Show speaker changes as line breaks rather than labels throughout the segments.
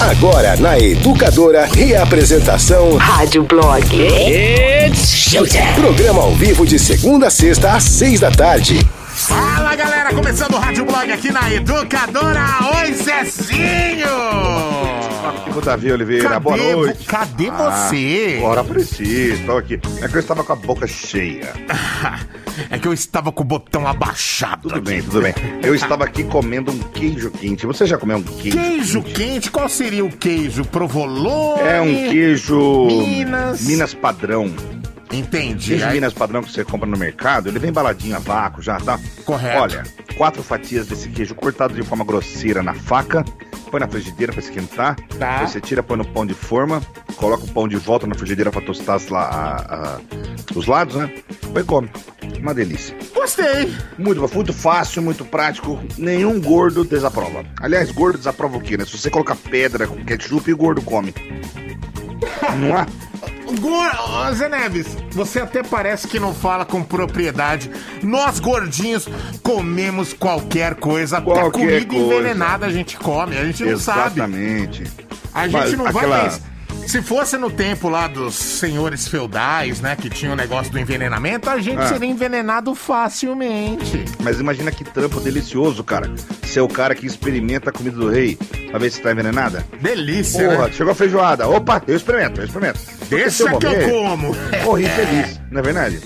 Agora na Educadora, reapresentação
Rádio Blog.
Programa ao vivo de segunda a sexta às seis da tarde.
Fala galera, começando o Rádio Blog aqui na Educadora. Oi, Zezinho!
Ô, Davi Oliveira,
Cadê
boa noite.
cadê você?
Ora, preciso, tô aqui. É que eu estava com a boca cheia.
É que eu estava com o botão abaixado.
Tudo
aqui.
bem, tudo bem. Eu estava aqui comendo um queijo quente. Você já comeu um queijo?
Queijo quente, qual seria o queijo? Provolone?
É um queijo.
Minas.
Minas padrão.
Entendi.
Queijo
Aí-
Minas padrão que você compra no mercado, ele vem embaladinho a vácuo já, tá?
Correto.
Olha, quatro fatias desse queijo cortado de forma grosseira na faca, põe na frigideira pra esquentar.
Tá.
Aí Você tira, põe no pão de forma, coloca o pão de volta na frigideira pra tostar as a- a- os lados, né? Põe e come. Uma delícia.
Gostei.
Muito, muito fácil, muito prático. Nenhum gordo desaprova. Aliás, gordo desaprova o quê, né? Se você colocar pedra com ketchup, o gordo come. Não é?
Gor... Ô, Zé Neves, você até parece que não fala com propriedade. Nós gordinhos comemos qualquer coisa. Até
Qualquer
comida
coisa.
envenenada a gente come. A gente não sabe.
Exatamente.
A gente
Mas
não
aquela-
vai pensar. Se fosse no tempo lá dos senhores feudais, né, que tinha o negócio do envenenamento, a gente
Ah.
seria envenenado facilmente.
Mas imagina que trampo delicioso, cara. Ser o cara que experimenta a comida do rei pra ver se tá envenenada.
Delícia,
Porra,
né?
chegou a feijoada. Opa, eu experimento, eu experimento.
Deixa que eu
morrer,
como.
Morri feliz, não é verdade?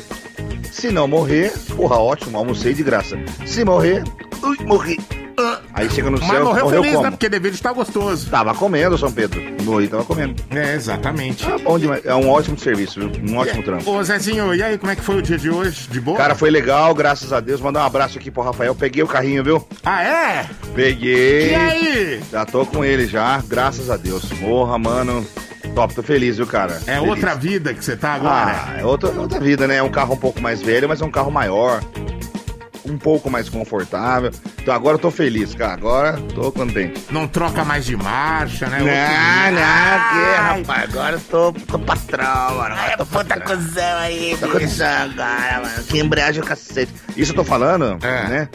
Se não morrer, porra, ótimo, almocei de graça. Se morrer, ui, morri. Aí chega no
Mas
céu,
morreu
morreu
feliz,
como?
né? Porque deveria estar gostoso.
Tava comendo, São Pedro. Morri, tava comendo.
É, exatamente.
Ah, bom demais. É um ótimo serviço, viu? Um ótimo trampo.
Ô, Zezinho, e aí, como é que foi o dia de hoje? De boa?
Cara, foi legal, graças a Deus. Mandar um abraço aqui pro Rafael. Peguei o carrinho, viu?
Ah, é?
Peguei.
E aí?
Já tô com ele já, graças a Deus. Porra, mano. Top, tô feliz, viu, cara?
É
Feliz.
outra vida que você tá agora?
Ah, é outra, outra vida, né? É um carro um pouco mais velho, mas é um carro maior. Um pouco mais confortável. Então agora eu tô feliz, cara. Agora tô contente.
Não troca mais de marcha, né?
Não,
Outro-
não, que rapaz, agora eu tô, tô patrão, mano. Agora tô
Puta cuzão aí,
Tô começando agora, mano. Que embreagem o cacete. Isso eu tô falando,
É.
né?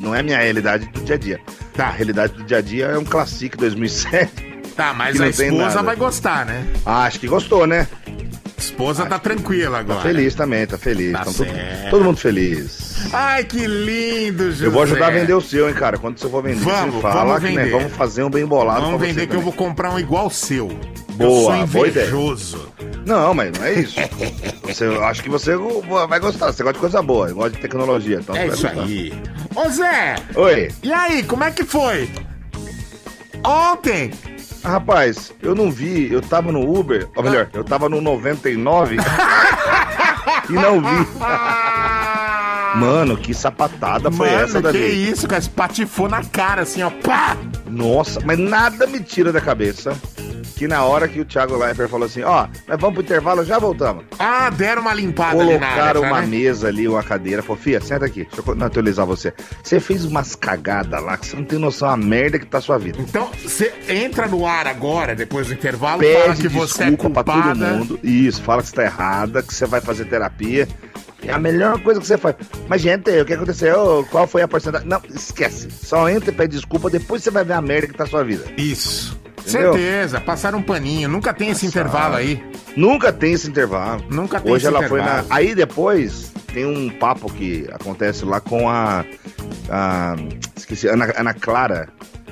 Não é minha realidade do dia a dia.
Tá.
A realidade do dia a dia é um Classic 2007.
Tá, mas a esposa vai gostar, né?
Ah, acho que gostou, né?
Esposa tá tranquila agora.
Tá feliz também, tá feliz.
Tá
todo, todo mundo feliz.
Ai, que lindo, José.
Eu vou ajudar a vender o seu, hein, cara. Quando você for vender,
Vamos,
você fala
vamos
que né,
vender.
vamos fazer um bem bolado
Vamos vender que eu
também.
vou comprar um igual seu.
Boa,
eu sou
boa ideia.
invejoso.
Não, mas não é isso. Você, eu acho que você vai gostar. Você gosta de coisa boa, gosta de tecnologia. Então
É isso
gostar.
aí. Ô Zé,
Oi.
e aí, como é que foi? Ontem.
Ah, Rapaz, eu não vi, eu tava no Uber, ou melhor, eu tava no 99 e não vi. Mano, que sapatada foi
Mano,
essa,
que
Davi?
isso, cara? Espatifou na cara, assim, ó. Pá!
Nossa, mas nada me tira da cabeça que na hora que o Thiago Leifert falou assim, ó, nós vamos pro intervalo, já voltamos.
Ah, deram uma limpada ali na área,
Colocaram
já,
uma
né?
mesa ali, uma cadeira. Falou, Fia, senta aqui, deixa eu naturalizar você. Você fez umas cagadas lá que você não tem noção a merda que tá a sua vida.
Então, você entra no ar agora, depois do intervalo, fala
Pede
que você é
desculpa pra todo mundo. Isso, fala que você tá errada, que você vai fazer terapia. É a melhor coisa que você faz. Mas, gente, o que aconteceu? Qual foi a porcentagem? Não, esquece. Só entra e pede desculpa, depois você vai ver a merda que tá a sua vida.
Isso.
Entendeu?
Certeza, passaram um paninho. Nunca tem esse intervalo aí.
Nunca tem esse intervalo.
Nunca tem
Hoje
esse
ela foi na.
intervalo.
Aí depois tem um papo que acontece lá com a. a esqueci, Ana, Ana Clara.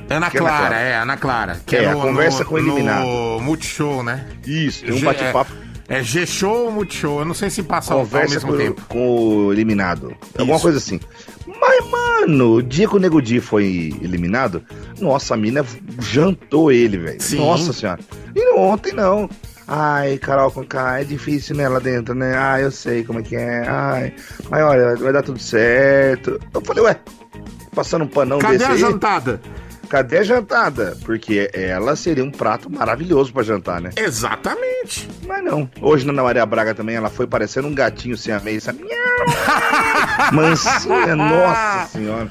Ana
é Ana
Clara,
Clara?
é, Ana Clara. Que
É,
é,
a
no,
conversa
no,
com o eliminado.
No Multishow, né?
Isso, tem um
G-
bate-papo.
É, é G-Show ou Multishow? Eu não sei se passa ao, ao
Conversa
mesmo
com,
tempo.
com o eliminado. Alguma
Isso.
coisa assim. Mas, mano, o dia que o Nego Di foi eliminado, nossa, a mina jantou ele, velho. Nossa senhora. E não, ontem não. Ai, Carol com K, é difícil, né, lá dentro, né? Ai, eu sei como é que é. Ai, mas olha, vai dar tudo certo. Eu falei, ué, passando um panão
Cadê
desse
a
aí,
jantada?
Cadê a jantada? Porque ela seria um prato maravilhoso pra jantar, né?
Exatamente.
Mas não. Hoje na Ana Maria Braga também, ela foi parecendo um gatinho sem a meia. sabe? Mansinha, nossa senhora.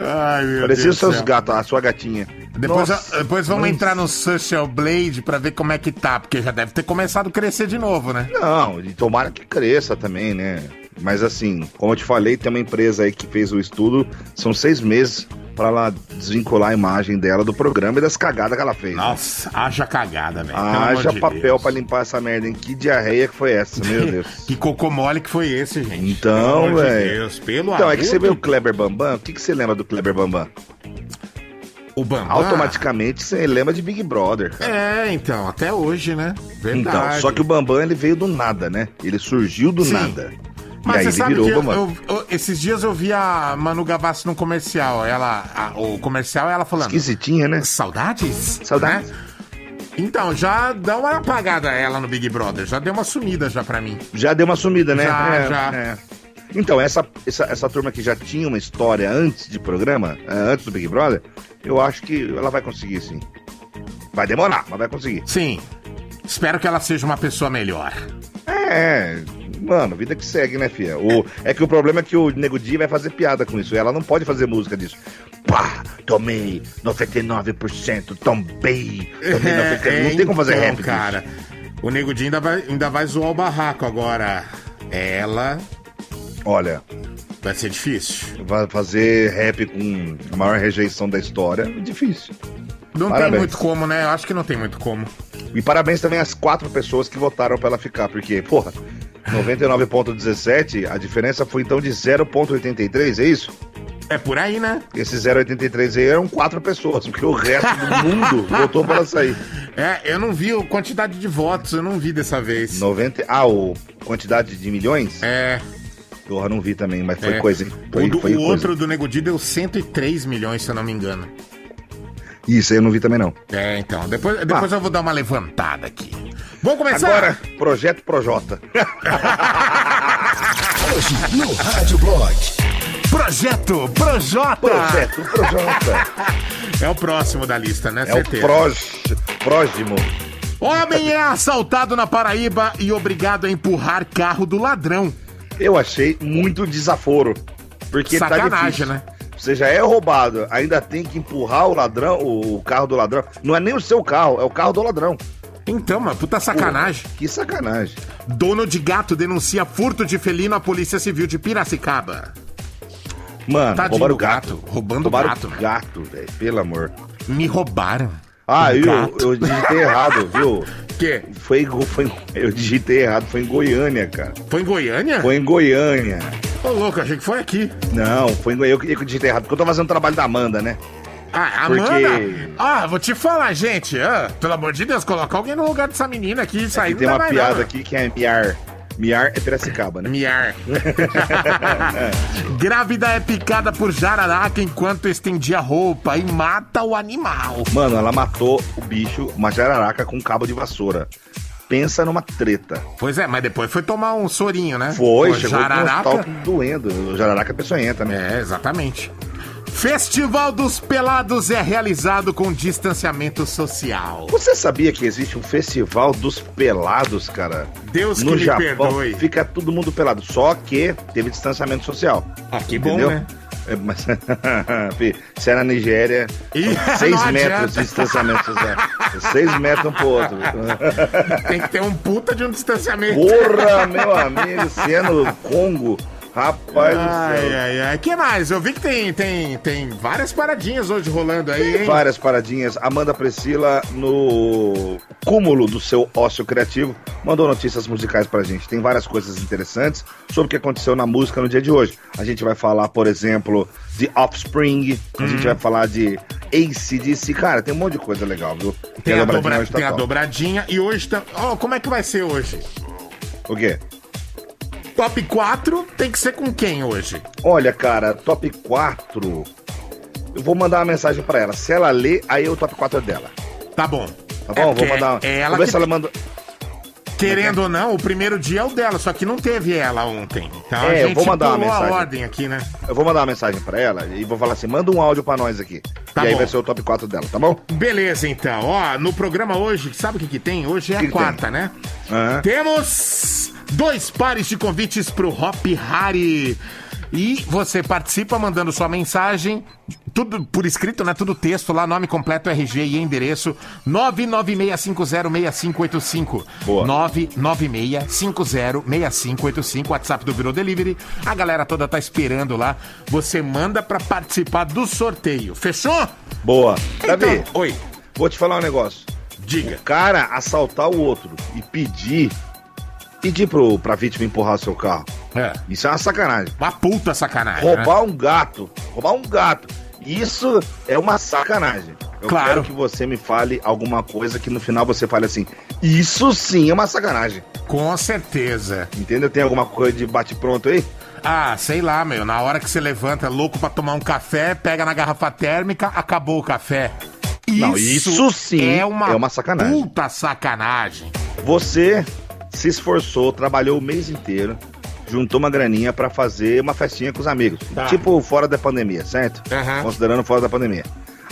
Ai, meu
Parecia
Deus
seus gatos, a sua gatinha.
Depois,
Nossa,
depois vamos
mansinha.
entrar no Social Blade pra ver como é que tá, porque já deve ter começado a crescer de novo, né?
Não, e tomara que cresça também, né? Mas assim, como eu te falei, tem uma empresa aí que fez o estudo, são seis meses pra ela desvincular a imagem dela do programa e das cagadas que ela fez.
Nossa, haja cagada, velho.
Haja
de
papel pra limpar essa merda, hein? Que diarreia que foi essa, meu Deus.
Que cocô mole que foi esse, gente?
Então,
Pelo amor de
velho.
Deus, pelo
Então, é que você vê
de-
o Kleber Bambam, o que, que você lembra do Kleber Bambam?
o Bambam.
Automaticamente você lembra de Big Brother, cara.
É, então, até hoje, né? Verdade.
Então, só que o Bambam ele veio do nada, né? Ele surgiu do
Sim.
nada.
Mas
e aí
você
ele
sabe
virou
eu, eu- esses dias eu vi a Manu Gavassi no comercial. Ela, a- o comercial, ela falando.
Esquisitinha, né?
Saudades?
Saudades.
Né? Então, já dá uma apagada ela no Big Brother. Já deu uma sumida já pra mim.
Já deu uma sumida, né?
Já,
É,
já.
é. Então, essa, essa, essa turma que já tinha uma história antes de programa, é, antes do Big Brother, eu acho que ela vai conseguir, sim. Vai demorar, mas vai conseguir.
Sim. Espero que ela seja uma pessoa melhor.
É, mano, vida que segue, né, filha? O, é que o problema é que o Nego Di vai fazer piada com isso. Ela não pode fazer música disso. Pá, tomei 99%, tombei, tomei 99%. não tem como fazer
então,
rap disso.
cara. O Nego Di ainda vai, ainda vai zoar o barraco agora. Ela
Olha,
vai ser difícil.
vai fazer rap com a maior rejeição da história, é difícil.
Não
Parabéns.
tem muito como, né? Acho que não tem muito como.
E parabéns também às quatro pessoas que votaram pra ela ficar, porque, porra, 99,17, a diferença foi então de 0,83, é isso?
É por aí, né?
Esse 0,83 aí eram quatro pessoas, porque o resto do mundo votou pra ela sair.
É, eu não vi a quantidade de votos, eu não vi dessa vez.
90. Ah, o quantidade de milhões?
É,
Porra, não vi também, mas foi
é.
coisa, hein? Foi,
o, do-
foi
o
coisa.
outro do Nego Di deu 103 milhões, se eu não me engano.
Isso aí eu não vi também, não.
É, então, depois, depois eu vou dar uma levantada aqui. Vamos começar?
Agora, Projeto Projota.
Hoje no Rádio Blog.
Projeto Projota!
Projeto Projota.
É o próximo da lista, né?
É o
Certeza.
proj... próximo.
Homem é assaltado na Paraíba e obrigado a empurrar carro do ladrão.
Eu achei muito desaforo. Porque tá
Sacanagem,
difícil.
né?
Você já é roubado, ainda tem que empurrar o ladrão, o carro do ladrão. Não é nem o seu carro, é o carro do ladrão.
Então, mano, puta sacanagem.
Que sacanagem.
Dono de gato denuncia furto de felino à Polícia Civil de Piracicaba.
Mano,
Tadinho
roubaram o gato.
gato, roubando o
roubaram
gato,
o gato, velho. Pelo amor.
Me roubaram.
Ah, eu,
gato.
eu digitei errado, viu?
Que?
Foi, foi, eu digitei errado, foi em Goiânia, cara.
Foi em Goiânia?
Foi em Goiânia.
Ô, louco, achei que foi aqui.
Não, foi. Eu, eu que digitei errado, porque eu tô fazendo o trabalho da Amanda, né?
Ah,
Porque-
Amanda! Ah, vou te falar, gente. ah, pelo amor de Deus, coloca alguém no lugar dessa menina aqui. Isso
E
não
tem uma piada
não.
aqui que é Miar. Miar é Piracicaba, né?
Miar. Grávida é picada por jararaca enquanto estendia roupa e mata o animal.
Mano, ela matou o bicho, uma jararaca com um cabo de vassoura. Pensa numa treta.
Pois é, mas depois foi tomar um sorinho, né?
Foi,
Pô,
chegou no
jararaca.
hospital doendo. O jararaca é peçonhenta, né?
É, exatamente. Festival dos Pelados é realizado com distanciamento social.
Você sabia que existe um festival dos pelados, cara?
Deus que
no
me
Japão
perdoe.
fica todo mundo pelado, só que teve distanciamento social.
Ah, que bom,
entendeu?
né?
É, mas, se é na Nigéria,
Ih,
seis metros de distanciamento social. seis metros um pro outro.
Tem que ter um puta de um distanciamento.
Porra, meu amigo, se é no Congo, rapaz do
Ai,
céu.
ai, ai. que mais? Eu vi que tem, tem, tem várias paradinhas hoje rolando aí, hein?
Várias paradinhas. Amanda Priscila, no cúmulo do seu ócio criativo, mandou notícias musicais pra gente. Tem várias coisas interessantes sobre o que aconteceu na música no dia de hoje. A gente vai falar, por exemplo, de Offspring, a
Uhum.
gente vai falar de ACDC. Cara, tem um monte de coisa legal, viu?
Tem a,
dobradinha
dobra-
hoje tá
tem a dobradinha e hoje tá. Ó, como é que vai ser hoje?
O quê?
Top 4 tem que ser com quem hoje?
Olha, cara, top 4. Eu vou mandar uma mensagem pra ela. Se ela ler, aí o top 4 é dela.
Tá bom.
Tá
É
bom? vou
porque
mandar.
É ela
vou ver
que
se ela manda.
Querendo ou não, o primeiro dia é o dela, só que não teve ela ontem. Então a
É, eu
gente
vou mandar uma
pulou a
mensagem.
ordem aqui, né?
Eu vou mandar uma mensagem pra ela e vou falar assim: manda um áudio pra nós aqui.
Tá
e aí
bom.
vai ser o top 4 dela, tá bom?
Beleza, então. Ó, no programa hoje, sabe o que que tem? Hoje é a
Que que
quarta, né?
Aham.
Temos dois pares de convites pro Hop Hari. E você participa mandando sua mensagem, tudo por escrito, né? Tudo texto lá, nome completo, RG e endereço 996506585.
Boa.
996506585, WhatsApp do Virou Delivery. A galera toda tá esperando lá. Você manda pra participar do sorteio. Fechou?
Boa. Davi,
Então, oi.
vou te falar um negócio.
Diga.
O cara assaltar o outro e pedir. Pedir pro, pra vítima empurrar seu carro.
É.
Isso é uma sacanagem.
Uma puta sacanagem. né?
Roubar um gato. Roubar um gato. Isso é uma sacanagem. Eu
Claro.
quero que você me fale alguma coisa que no final você fale assim. Isso sim é uma sacanagem.
Com certeza.
Entendeu? Tem alguma coisa de bate-pronto aí?
Ah, sei lá, meu. Na hora que você levanta louco pra tomar um café, pega na garrafa térmica, acabou o café.
Não, isso sim
é uma,
é uma sacanagem.
Puta sacanagem.
Você se esforçou, trabalhou o mês inteiro, juntou uma graninha pra fazer uma festinha com os amigos.
Tá.
Tipo fora da pandemia, certo?
Aham.
Considerando fora da pandemia.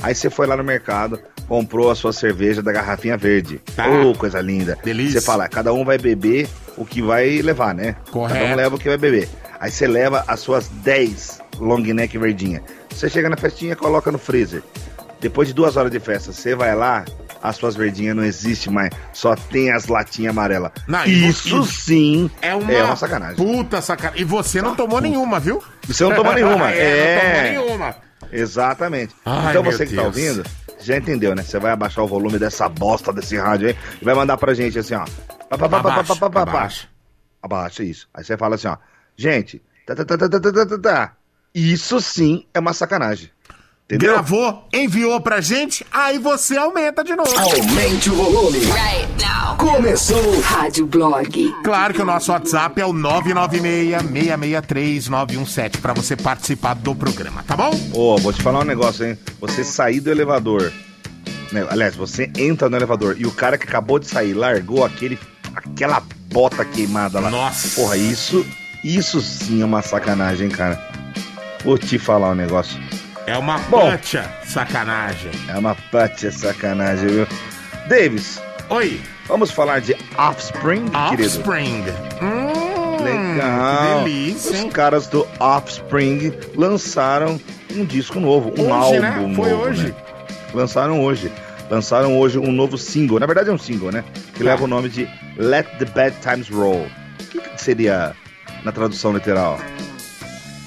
Aí você foi lá no mercado, comprou a sua cerveja da garrafinha verde.
Tá.
Oh, coisa linda.
Delícia.
Você fala, cada um vai beber o que vai levar, né?
Correto.
Cada um leva o que vai beber. Aí você leva as suas 10 long neck verdinha. Você chega na festinha, coloca no freezer. Depois de duas horas de festa, você vai lá, as suas verdinhas não existem mais, só tem as latinhas amarelas.
Não,
isso, sim
é uma,
é uma sacanagem.
Puta sacanagem. E você não tomou puta. nenhuma, viu?
Você não tomou nenhuma.
é,
é,
não é. tomou nenhuma.
Exatamente.
Ai,
então você que tá
Deus.
tá ouvindo, já entendeu, né? Você vai abaixar o volume dessa bosta desse rádio aí e vai mandar pra gente assim, ó.
Abaixa, abaixa.
Abaixa isso. Aí você fala assim, ó. Gente, tá, tá, tá, tá, tá, tá, tá. tá, tá. isso sim é uma sacanagem. Entendeu?
Gravou, enviou pra gente, aí você aumenta de novo.
Aumente o volume.
Right now.
Começou.
Rádio Blog.
Claro que o nosso WhatsApp é o 996-663-917 pra você participar do programa, tá bom?
Ô, vou te falar um negócio, hein? Você sair do elevador. né? Aliás, você entra no elevador e o cara que acabou de sair largou aquele, aquela bota queimada lá.
Nossa.
Porra, isso, isso sim é uma sacanagem, hein, cara. Vou te falar um negócio.
É uma
Bom.
pancha sacanagem.
É uma patia sacanagem, viu? Davis,
Oi,
vamos falar de Offspring, querido?
Offspring. Hum,
Legal.
Delícia,
Os
hein?
caras do Offspring lançaram um disco novo, um
Hoje,
álbum
né? Foi
novo,
hoje.
né? Lançaram hoje. Lançaram hoje um novo single. Na verdade é um single, né? Que
Tá.
leva o nome de Let the Bad Times Roll. O que, que seria na tradução literal?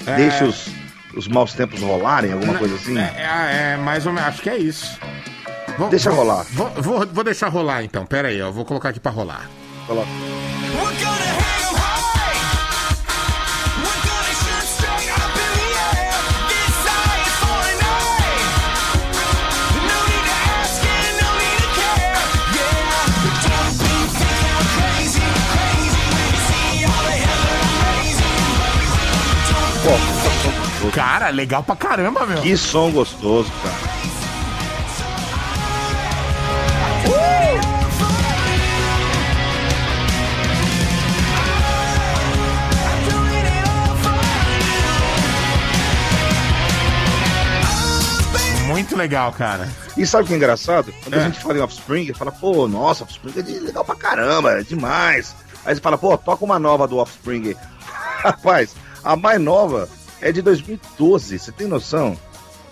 É,
Deixa os, os maus tempos rolarem, alguma coisa assim?
É, é, é, mais ou menos, acho que é isso. Vou-
Deixa
vou-
rolar.
Vou, vou, vou deixar rolar então, pera aí, eu vou colocar aqui pra rolar.
Coloca. Gostoso.
Cara, legal pra caramba, meu.
Que som gostoso, cara.
Muito legal, cara.
E sabe o que é engraçado? Quando
É.
a gente fala em Offspring, fala, pô, nossa, Offspring é legal pra caramba, é demais. Aí você fala, pô, toca uma nova do Offspring. Rapaz, a mais nova é de 2012, você tem noção?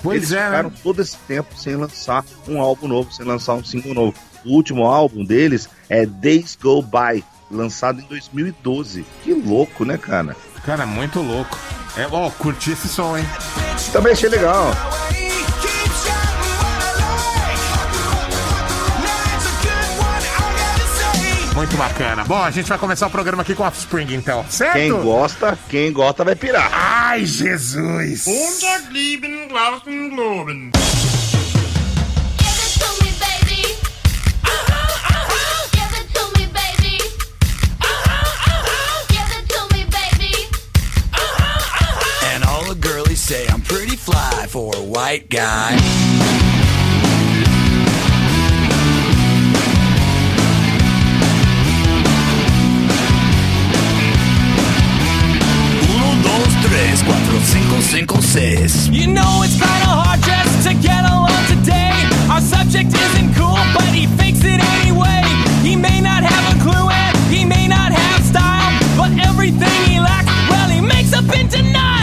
Pois
Eles
é,
ficaram
né?
todo esse tempo sem lançar um álbum novo, sem lançar um single novo. O último álbum deles é Days Go By, lançado em 2012. Que louco, né, cara?
Cara, muito louco. É, ó, curti esse som, hein?
Também achei legal.
Muito bacana. Bom, a gente vai começar o programa aqui com Offspring, então, certo?
Quem gosta, quem gosta vai pirar.
Ai, Jesus!
Give it to me, baby. Give it to me, baby. Give it to me, baby.
And all the girlies say I'm pretty fly for a white guy. Single, cinco, cinco.
You know it's kinda hard just to get along today. Our subject isn't cool, but he fakes it anyway. He may not have a clue and he may not have style, but everything he lacks, well, he makes up in denial.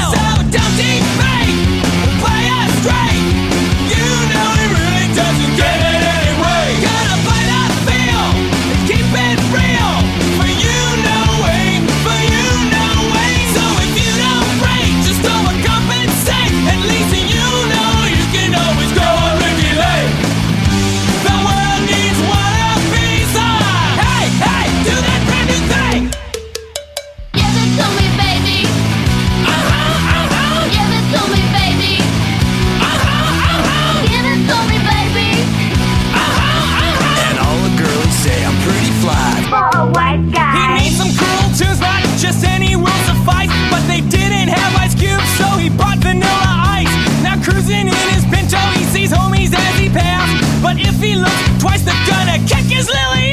Kick his lily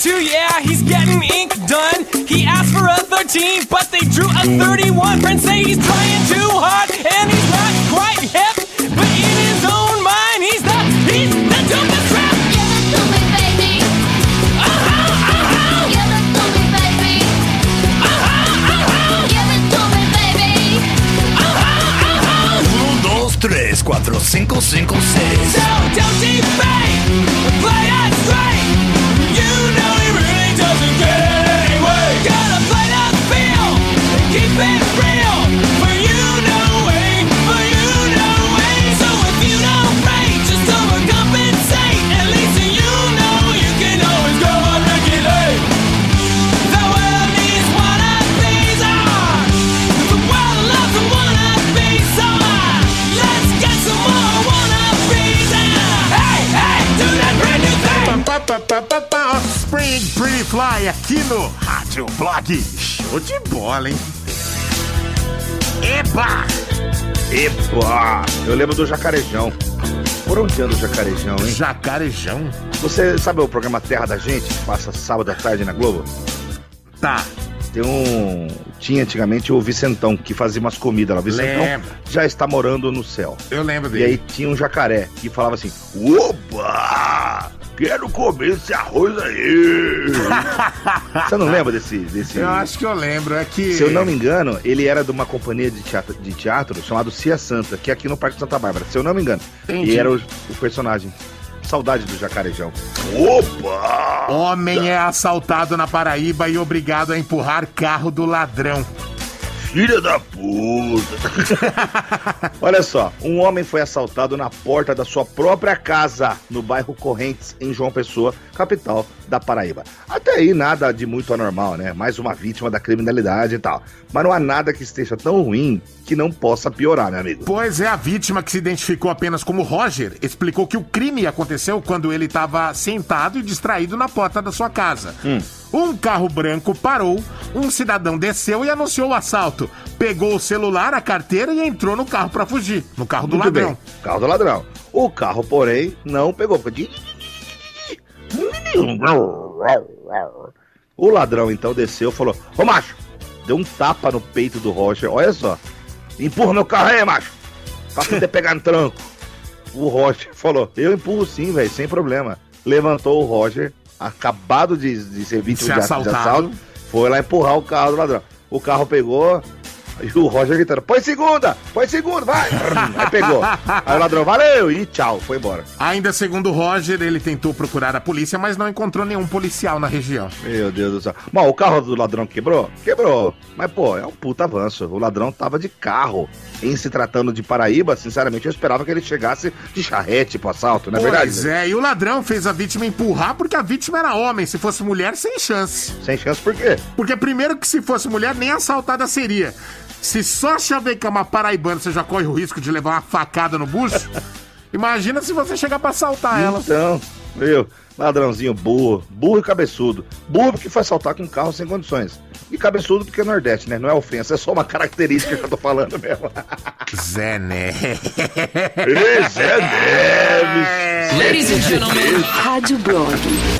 22, yeah, he's getting ink done. He asked for a 13, but they drew a 31. Friends say he's trying too hard, and he's not quite hip. But in his own mind, he's the, he's the dumbest crap.
Give it to me, baby.
Uh-huh, uh-huh.
Give it to me, baby.
Uh-huh, uh-huh.
Give it to me, baby.
Uh-huh, uh-huh.
1,
So, don't
Blog. Show de bola, hein? Eba!
Epa! Eu lembro do Jacarejão. Por onde anda o Jacarejão, hein?
Jacarejão.
Você sabe o programa Terra da Gente, que passa sábado à tarde na Globo?
Tá.
Tem um. Tinha antigamente o Vicentão, que fazia umas comidas lá. O Vicentão
Lembro.
já está morando no céu.
Eu lembro
E aí
dele.
tinha um jacaré que falava assim: Opa! Quero comer esse arroz aí! Você não lembra desse. desse...
Eu acho que eu lembro. É que.
Se eu não me engano, ele era de uma companhia de teatro, de teatro chamado Cia Santa, que é aqui no Parque Santa Bárbara. Se eu não me engano.
Entendi.
E era o, o personagem. Saudade do jacarejão. Opa!
Homem é assaltado na Paraíba e obrigado a empurrar carro do ladrão.
Filha da puta! Olha só, um homem foi assaltado na porta da sua própria casa, no bairro Correntes, em João Pessoa, capital da Paraíba. Até aí nada de muito anormal, né? Mais uma vítima da criminalidade e tal. Mas não há nada que esteja tão ruim que não possa piorar, meu amigo.
Pois é, a vítima que se identificou apenas como Roger explicou que o crime aconteceu quando ele estava sentado e distraído na porta da sua casa. Um carro branco parou, um cidadão desceu e anunciou o assalto. Pegou o celular, a carteira e entrou no carro para fugir. No carro do
Muito
ladrão.
bem, carro do ladrão. O carro, porém, não pegou. De- O ladrão então desceu e falou: Ô macho, deu um tapa no peito do Roger. Olha só, empurra meu carro aí, macho. Pra poder pegar no tranco. O Roger falou: Eu empurro sim, velho, sem problema. Levantou o Roger, acabado de, de ser vítima
Ser
de, de
assaltado.
assalto, foi lá empurrar o carro do ladrão. O carro pegou. E o Roger gritando, põe segunda, põe segunda, vai! Aí pegou. Aí o ladrão, valeu! E tchau, foi embora.
Ainda segundo o Roger, ele tentou procurar a polícia, mas não encontrou nenhum policial na região.
Meu Deus do céu. Bom, o carro do ladrão quebrou? Quebrou. Mas, pô, é um puta avanço. O ladrão tava de carro. Em se tratando de Paraíba, sinceramente, eu esperava que ele chegasse de charrete pro assalto, não é verdade?
Pois é, e o ladrão fez a vítima empurrar porque a vítima era homem. Se fosse mulher, sem chance.
Sem chance por quê?
Porque primeiro que se fosse mulher, nem assaltada seria. Se só chavecar uma paraibana, você já corre o risco de levar uma facada no bucho. Imagina se você chegar pra assaltar ela.
Então, viu? Ladrãozinho burro, burro e cabeçudo. Burro porque foi assaltar com carro sem condições. E cabeçudo porque é Nordeste, né? Não é ofensa, é só uma característica que eu tô falando mesmo.
Zé Né.
Ei, Zé Neves!
Ladies and gentlemen. Rádio Blog.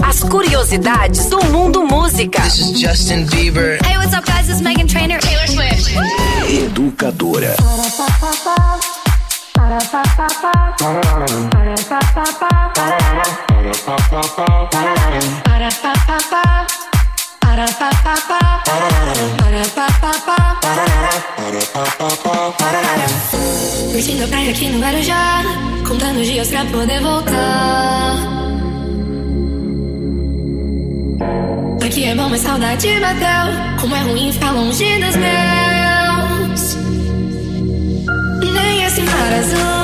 As curiosidades do mundo música.
This is Justin Bieber.
Hey, what's up, guys? This is Megan Trainor. Taylor Swift.
Educadora.
Curtindo a praia aqui no Guarujá, contando dias pra poder voltar. Aqui é bom, mas saudade bateu. Como é ruim ficar longe dos meus. Esse mar azul,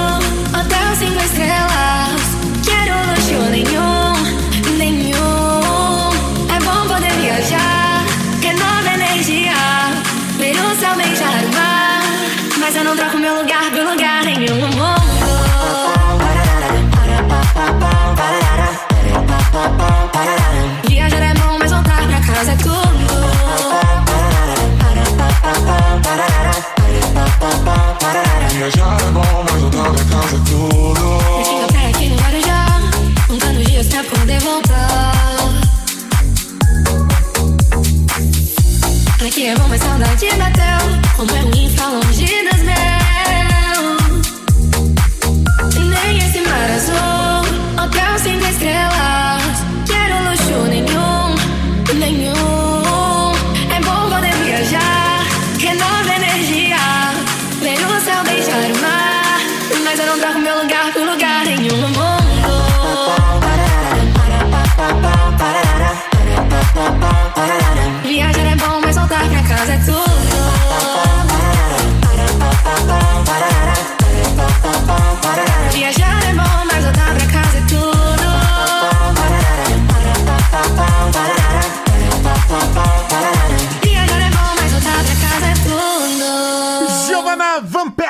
viajar é bom, mas o tal pra casa é tudo. Eu fico até aqui no Guarujá, contando dias pra poder voltar. Aqui é bom, mas saudade bateu. Como é ruim ficar longe das meus. Nem esse mar azul, hotel
sem estrelas.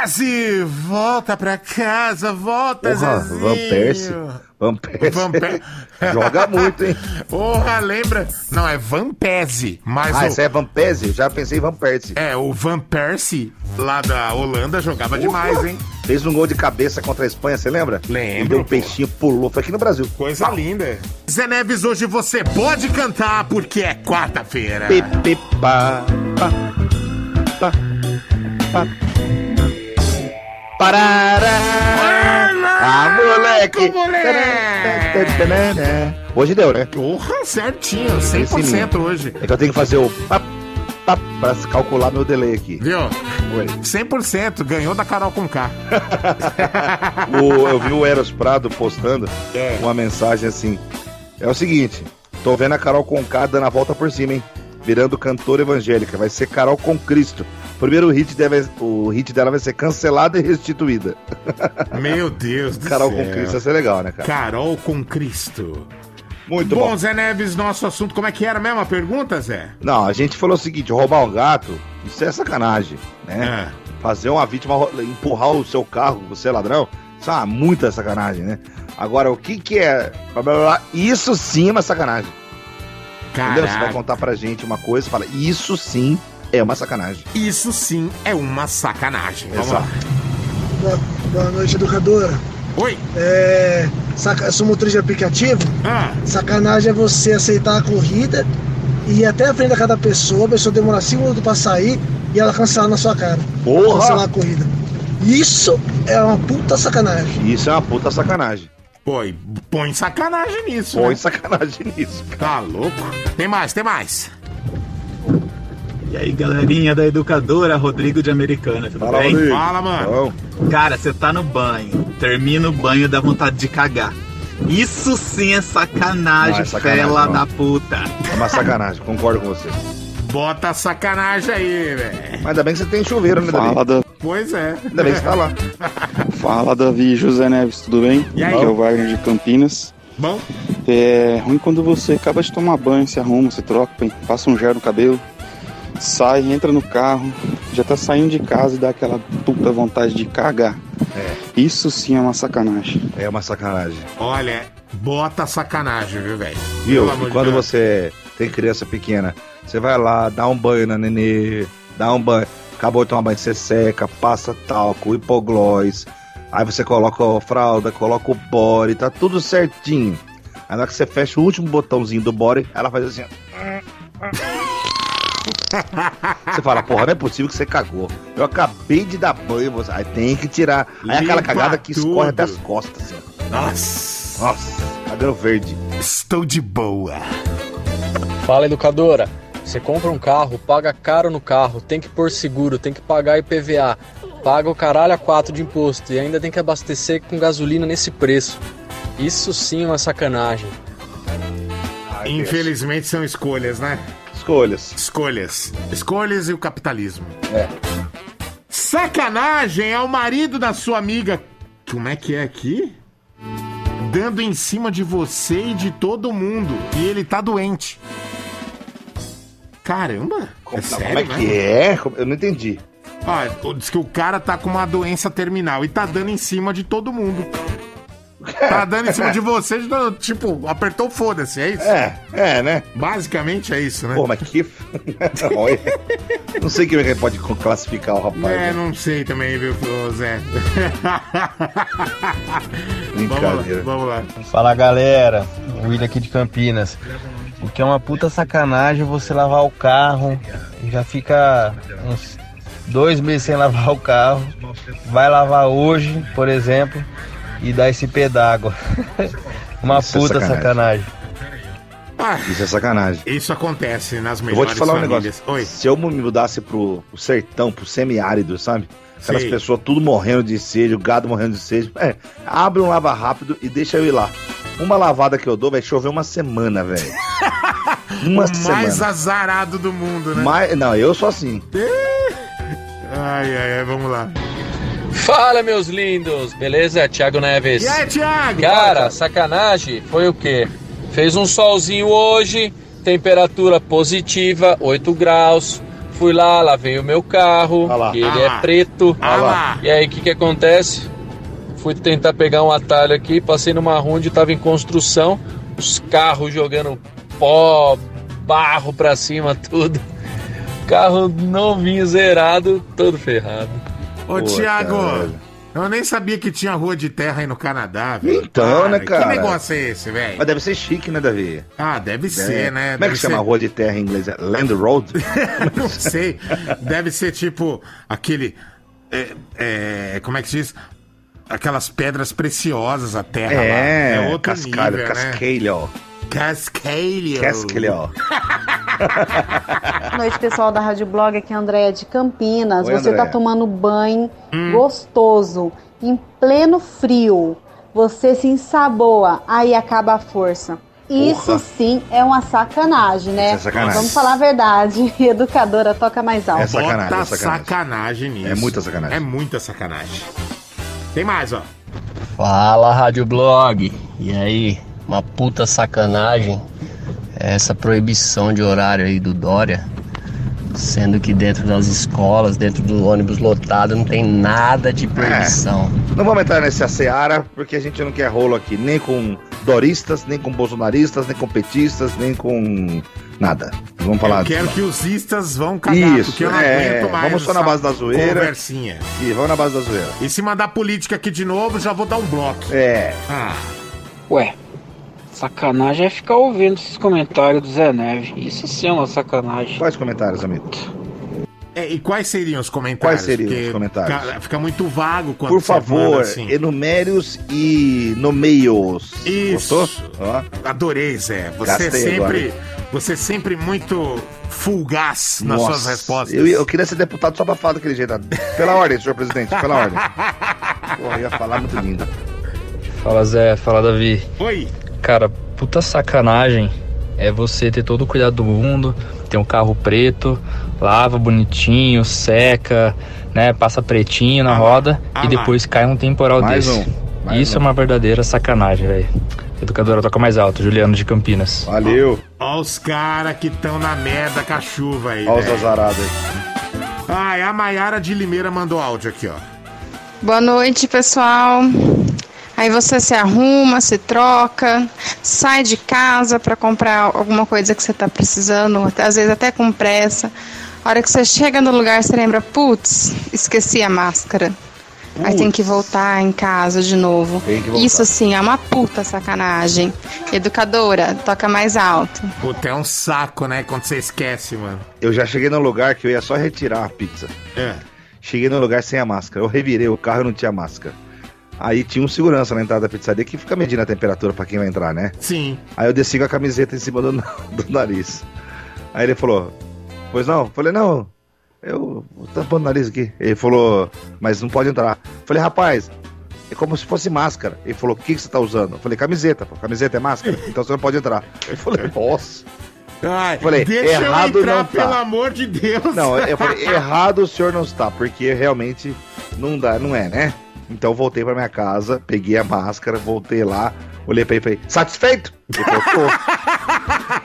Vampese, volta pra casa, volta,
Porra,
Zezinho.
Van Persie. Van Persie.
Van
Joga muito, hein?
Porra, lembra? Não, é Van Persie, mas
Ah,
o...
esse é Van Persie? Já pensei em Van Persie.
É, o Van Persie, lá da Holanda, jogava demais, hein?
Fez um gol de cabeça contra a Espanha, você lembra?
Lembro,
Ele deu um peixinho, pulou. Foi aqui no Brasil.
Coisa linda. Zé Neves, hoje você pode cantar porque é quarta-feira.
Pi, pi, pá, pá, pá, pá. Parará. Ah, moleque.
moleque.
Hoje deu, né?
Porra, certinho, 100% hoje.
É que eu tenho que fazer o pá, pra calcular meu delay aqui.
Viu?
Oi.
100%, ganhou da Carol com K.
O- eu vi o Eros Prado postando
É.
uma mensagem assim. É o seguinte, tô vendo a Carol Conká dando a volta por cima, hein? Virando cantora evangélica. Vai ser Carol com Cristo. Primeiro hit, deve, o hit dela vai ser cancelada e restituída.
Meu Deus do
Carol
céu.
com Cristo vai ser legal, né, cara?
Carol com Cristo.
Muito
Bom,
bom.
Zé Neves, nosso assunto, como é que era mesmo a pergunta, Zé?
Não, a gente falou o seguinte: roubar um gato, isso é sacanagem, né?
É.
Fazer uma vítima empurrar o seu carro, você é ladrão, isso é uma muita sacanagem, né? Agora, o que que é. Isso sim é uma sacanagem. Entendeu? Você vai
Caraca,
contar pra gente uma coisa fala, isso sim é uma sacanagem.
isso sim é uma sacanagem. Vamos
Exato.
lá.
Boa, boa noite, educadora.
Oi.
É, saca, eu sou motorista de aplicativo.
Ah,
Sacanagem é você aceitar a corrida e ir até a frente da cada pessoa, a pessoa demorar 5 minutos pra sair e ela cancelar na sua cara.
Porra!
Cancelar a corrida. Isso é uma puta sacanagem.
Isso é uma puta sacanagem.
pô, e põe sacanagem nisso,
Põe
né?
sacanagem nisso.
Tá louco? Tem mais, tem mais.
E aí, galerinha da educadora, Rodrigo de Americana, tudo
Fala,
bem?
Rodrigo.
Fala, mano.
Bom,
Cara, você tá no banho, termina o banho dá vontade de cagar. Isso sim é sacanagem,
Não, é sacanagem,
fela
não.
da puta.
é uma sacanagem, concordo com você.
Bota sacanagem aí, velho.
Mas ainda bem que você tem chuveiro, né, Davi?
Fala, da...
Pois é.
Ainda bem que você tá lá.
Fala Davi José Neves, tudo bem?
E aí?
Aqui é o Wagner de Campinas.
Bom,
É ruim quando você acaba de tomar banho, se arruma, se troca, passa um gel no cabelo, sai, entra no carro, já tá saindo de casa e dá aquela puta vontade de cagar. Isso sim é uma sacanagem.
É uma sacanagem.
olha, bota sacanagem, viu, velho?
Viu? E quando
Deus.
você tem criança pequena, você vai lá, dá um banho na nenê, dá um banho, acabou de tomar banho, você seca, passa talco, hipoglós, aí você coloca a fralda, coloca o body, tá tudo certinho. Aí na hora que você fecha o último botãozinho do body, ela faz assim. ó. Você fala, porra, não é possível que você cagou. Eu acabei de dar banho, você. Aí tem que tirar. Aí aquela cagada que escorre
tudo.
até as costas, assim.
Nossa,
Nossa, verde.
estou de boa.
Fala educadora, você compra um carro, paga caro no carro, tem que pôr seguro, tem que pagar IPVA, paga o caralho a 4 de imposto e ainda tem que abastecer com gasolina nesse preço. Isso sim é uma sacanagem.
Ai,
Infelizmente são escolhas, né?
Escolhas.
Escolhas. Escolhas e o capitalismo.
É.
Sacanagem é o marido da sua amiga. Como é que é aqui? Dando em cima de você e de todo mundo. E ele tá doente. Caramba!
Como,
é sério,
como é
né?
que é? Como- Eu não entendi.
Ó, diz que o cara tá com uma doença terminal e tá dando em cima de todo mundo. Tá dando em cima de você, tipo, apertou foda-se, é isso?
É, é, né?
Basicamente é isso, né?
Pô, mas que. Olha. não sei como é que pode classificar o rapaz.
É,
né?
não sei também, viu, Zé? vamos lá, vamos lá.
Fala galera, o William aqui de Campinas. O que é uma puta sacanagem você lavar o carro e já fica uns dois meses sem lavar o carro. Vai lavar hoje, por exemplo, e dá esse pé d'água. uma
Isso é
puta
sacanagem.
sacanagem.
Isso é sacanagem.
Isso acontece nas
Eu
melhores
vou te falar um
famílias.
negócio. Se eu me mudasse pro, pro sertão, pro semiárido, sabe? Aquelas
Sei.
pessoas tudo morrendo de sede, o gado morrendo de sede. É, abre um lava rápido e deixa eu ir lá. Uma lavada que eu dou vai chover uma semana, velho. Uma
o mais
semana.
azarado do mundo, né?
Mas, não, eu sou assim.
Ai, ai, ai, vamos lá.
Fala, meus lindos! Beleza? Thiago Neves.
E aí, Thiago?
Cara, sacanagem foi o quê? Fez um solzinho hoje, temperatura positiva, 8 graus. Fui lá, lavei o meu carro, que ele
Ah lá.
é preto.
Ah.
E aí, o que que acontece? Fui tentar pegar um atalho aqui, passei numa rua onde tava em construção, os carros jogando pó, barro pra cima, tudo. Carro novinho, zerado, todo ferrado.
Ô,
cara.
eu nem sabia que tinha rua de terra aí no Canadá, velho.
Então, né, cara?
Que negócio é esse, velho?
Mas deve ser chique, né, Davi?
Ah, deve ser, né?
Como é
Deve
que chama
ser-
a rua de terra em inglês? É Land Road?
Não sei. Deve ser tipo aquele. é, é, como é que se diz? Aquelas pedras preciosas, a terra lá.
É,
É outro
cascalho,
nível, né?
Cascalho.
Cascalho.
Boa noite, pessoal da Rádio Blog. Aqui é a Andréia de Campinas.
Oi,
Você
Andréia.
tá tomando banho
Hum.
gostoso, em pleno frio. Você se ensaboa, aí acaba a força. Isso
Porra.
sim é uma sacanagem, né?
Isso é sacanagem.
Vamos falar a verdade. Educadora toca mais alto.
É sacanagem,
Bota
é sacanagem.
sacanagem nisso.
É muita sacanagem.
É muita sacanagem. Tem mais, ó.
Fala, Rádio Blog. E aí, uma puta sacanagem essa proibição de horário aí do Dória. Sendo que dentro das escolas, dentro do ônibus lotado, não tem nada de proibição.
Não vamos entrar nessa seara, porque a gente não quer rolo aqui, nem com doristas, nem com bolsonaristas, nem com petistas, nem com nada. Não Vamos falar
eu quero que os istas vão cagar,
Isso,
porque eu não
é,
aguento mais.
vamos só na base da zoeira.
Conversinha.
E vamos na base da zoeira.
E se mandar política aqui de novo, já vou dar um bloco.
É.
Ah,
Ué, sacanagem é ficar ouvindo esses comentários do Zé Neve. Isso sim é uma sacanagem.
Quais comentários, amigo?
é, e quais seriam os comentários?
Quais seriam
Porque
os comentários?
Fica, fica muito vago quando
Por favor,
assim.
enumere-os e nomeie-os.
Isso.
Gostou?
Adorei, Zé. Você
Gastei
sempre,
agora.
você sempre muito fulgaz nas
Nossa,
suas respostas.
Eu, eu queria ser deputado só pra falar daquele jeito. Pela ordem, senhor presidente, pela ordem. Porra, eu ia falar muito lindo.
Fala Zé, fala Davi.
Oi.
Cara, puta sacanagem é você ter todo o cuidado do mundo, ter um carro preto, lava bonitinho, seca, né, passa pretinho na roda
ah
e depois cai um temporal
Mais
desse.
um, mais
Isso
um.
é uma verdadeira sacanagem, velho. Educadora toca mais alto, Juliano de Campinas.
Valeu.
Ó os caras que estão na merda com a chuva aí.
Olha os
velho.
azarados aí.
Ai, a Maiara de Limeira mandou áudio aqui, ó.
Boa noite, pessoal. Aí você se arruma, se troca, sai de casa para comprar alguma coisa que você tá precisando, até- às vezes até com pressa. A hora que você chega no lugar, você lembra, putz, esqueci a máscara. Aí tem que voltar em casa de novo. Isso sim é uma puta sacanagem. Educadora, toca mais alto.
Puta, é um saco, né? Quando você esquece, mano.
Eu já cheguei no lugar que eu ia só retirar a pizza.
É.
Cheguei no lugar sem a máscara. Eu revirei o carro e não tinha máscara. Aí tinha um segurança na entrada da pizzaria que fica medindo a temperatura pra quem vai entrar, né?
Sim.
Aí eu desci com a camiseta em cima do, do nariz. Aí ele falou: Pois não? Eu Falei: Não, eu tô tampando o nariz aqui. Ele falou: Mas não pode entrar. Eu Falei: Rapaz, é como se fosse máscara. Ele falou: O que, que você tá usando? Eu falei: Camiseta. Camiseta é máscara? Então você não pode entrar. Eu falei: Nossa.
Ai,
Falei,
deixa
errado
eu entrar,
não tá.
pelo amor de Deus.
Não, eu falei: Errado o senhor não está, porque realmente não dá, não é, né? Então eu voltei pra minha casa, peguei a máscara, voltei lá, olhei pra ele e falei: Satisfeito? Ele falou: Tô.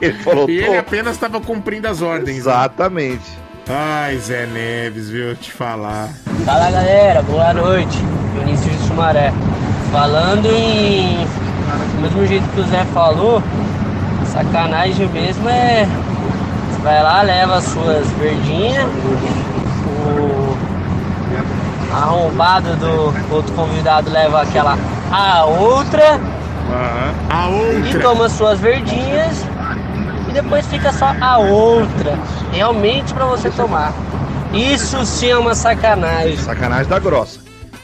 Ele falou:
E
Tô.
ele apenas estava cumprindo as ordens. né?
Exatamente.
Ai, Zé Neves, viu? Te falar.
Fala galera, boa noite. Vinícius de Sumaré. Falando em. Do mesmo jeito que o Zé falou, sacanagem mesmo é. Você vai lá, leva as suas verdinhas, arrombado do outro convidado leva aquela a outra
A
e
outra.
toma suas verdinhas e depois fica só a outra, realmente pra você tomar. Isso sim é uma sacanagem.
Sacanagem da grossa.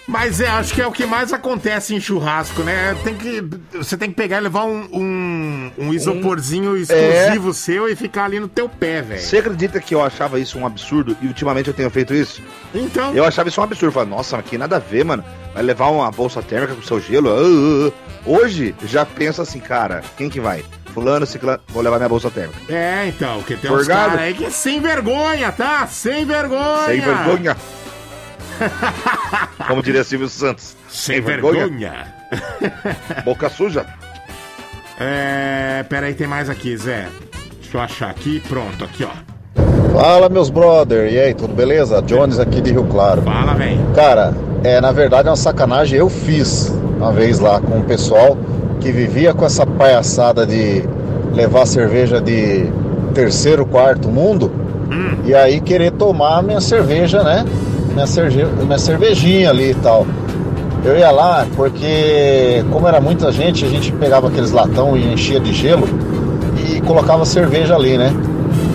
Mas é, acho que é o que mais acontece em churrasco, né? Tem que, você tem que pegar e levar um, um, um isoporzinho exclusivo seu e ficar ali no teu pé, velho.
Você acredita que eu achava isso um absurdo e ultimamente eu tenho feito isso?
Então.
Eu achava isso um absurdo. Falei, nossa, aqui nada a ver, mano. Vai levar uma bolsa térmica com seu gelo? Ah, ah. Hoje, já penso assim, cara, quem que vai? Fulano, ciclano, vou levar minha bolsa térmica.
É, então, porque tem uns
Forgado?
caras aí que é sem vergonha, tá? Sem vergonha.
Sem vergonha. Como diria Silvio Santos.
Sem vergonha.
Boca suja.
É, peraí, tem mais aqui, Zé. Deixa eu achar aqui, pronto, aqui, ó.
Fala, meus brother. E aí, tudo beleza? Jones aqui de Rio Claro.
Fala, velho.
Cara, é, na verdade é uma sacanagem. Eu fiz uma vez lá com o pessoal que vivia com essa palhaçada de levar cerveja de terceiro, quarto mundo e aí querer tomar minha cerveja, né? Minha, cerve... minha cervejinha ali e tal. Eu ia lá porque, como era muita gente, a gente pegava aqueles latão e enchia de gelo e colocava cerveja ali, né?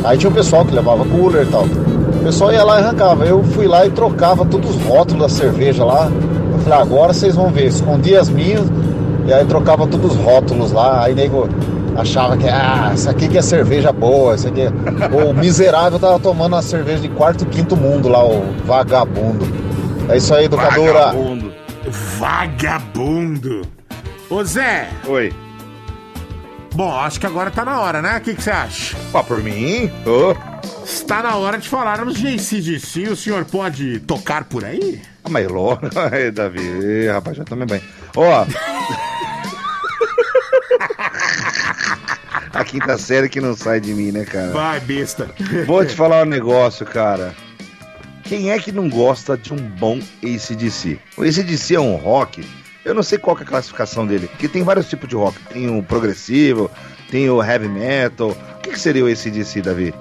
Aí tinha o pessoal que levava cooler e tal. O pessoal ia lá e arrancava. Eu fui lá e trocava todos os rótulos da cerveja lá. Eu falei, agora vocês vão ver. Escondi as minhas e aí trocava todos os rótulos lá. Aí nego achava que, ah, isso aqui que é cerveja boa. Isso aqui é... O miserável tava tomando uma cerveja de quarto e quinto mundo lá, o vagabundo. É isso aí, educadora.
Vagabundo. Vagabundo. Ô Zé.
Oi.
Bom, acho que agora tá na hora, né? O que que você acha?
Pá, por mim? Ô.
Está na hora de falarmos de ACDC. O senhor pode tocar por aí?
Ah, Mas logo, Ai, Davi, Ih, rapaz, já também bem. Ó. A quinta série que não sai de mim, né, cara?
Vai, besta.
Vou te falar um negócio, cara. Quem é que não gosta de um bom ACDC? O ACDC é um rock. Eu não sei qual é a classificação dele, porque tem vários tipos de rock. Tem o progressivo, tem o heavy metal. O que, que seria o ACDC, Davi?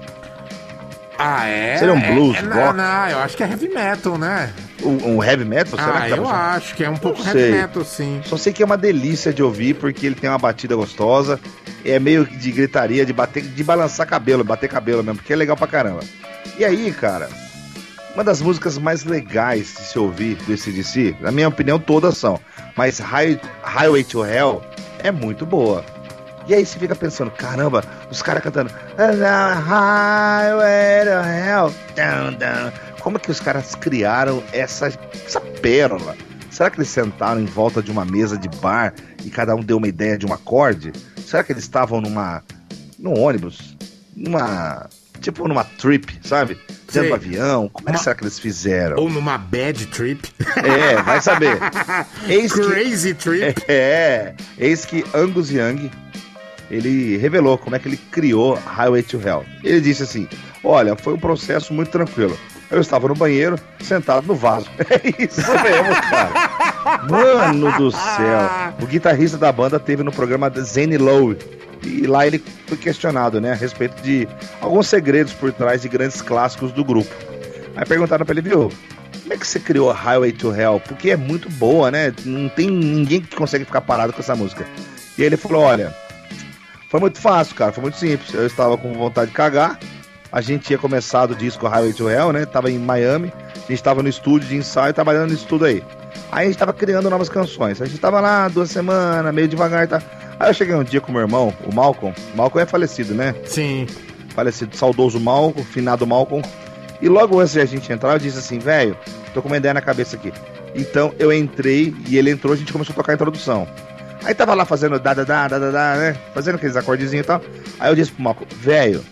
Ah, é?
Seria um blues,
é, é? Não, não, eu acho que é heavy metal, né?
Um, um heavy metal? Será
ah,
que tá
eu acho que é um pouco
Não
heavy
sei.
metal, sim.
Só sei que é uma delícia de ouvir, porque ele tem uma batida gostosa. É meio de gritaria, de bater, de balançar cabelo, bater cabelo mesmo, porque é legal pra caramba. E aí, cara, uma das músicas mais legais de se ouvir do ACDC, na minha opinião, todas são. Mas High, Highway to Hell é muito boa. E aí você fica pensando, caramba, os caras cantando Highway to Hell. Down, down. Como é que os caras criaram essa, essa pérola? Será que eles sentaram em volta de uma mesa de bar e cada um deu uma ideia de um acorde? Será que eles estavam numa. num ônibus? Numa. tipo numa trip, sabe? Dentro do avião? Como é que será que eles fizeram?
Ou numa bad trip.
É, vai saber. Eis que-
Crazy trip.
É, eis que Angus Young, ele revelou como é que ele criou Highway to Hell. Ele disse assim, olha, foi um processo muito tranquilo. Eu estava no banheiro, sentado no vaso. É isso mesmo, cara. Mano do céu. O guitarrista da banda teve no programa Zane Lowe. E lá ele foi questionado, né, a respeito de alguns segredos por trás de grandes clássicos do grupo. Aí perguntaram pra ele, viu, como é que você criou Highway to Hell? Porque é muito boa, né? Não tem ninguém que consegue ficar parado com essa música. E ele falou: olha, foi muito fácil, cara, foi muito simples. Eu estava com vontade de cagar. A gente tinha começado o disco Highway to Hell, né? Tava em Miami. A gente estava no estúdio de ensaio, trabalhando nisso tudo aí. Aí a gente tava criando novas canções. A gente tava lá duas semanas, meio devagar e tá. Aí eu cheguei um dia com meu irmão, o Malcolm. O Malcolm é falecido, né?
Sim.
Falecido, saudoso Malcolm, finado Malcolm. E logo antes de a gente entrar, eu disse assim, velho, tô com uma ideia na cabeça aqui. Então eu entrei e ele entrou, a gente começou a tocar a introdução. Aí tava lá fazendo da da da da, da né? Fazendo aqueles acordezinhos e tal. Aí eu disse pro Malcolm, velho,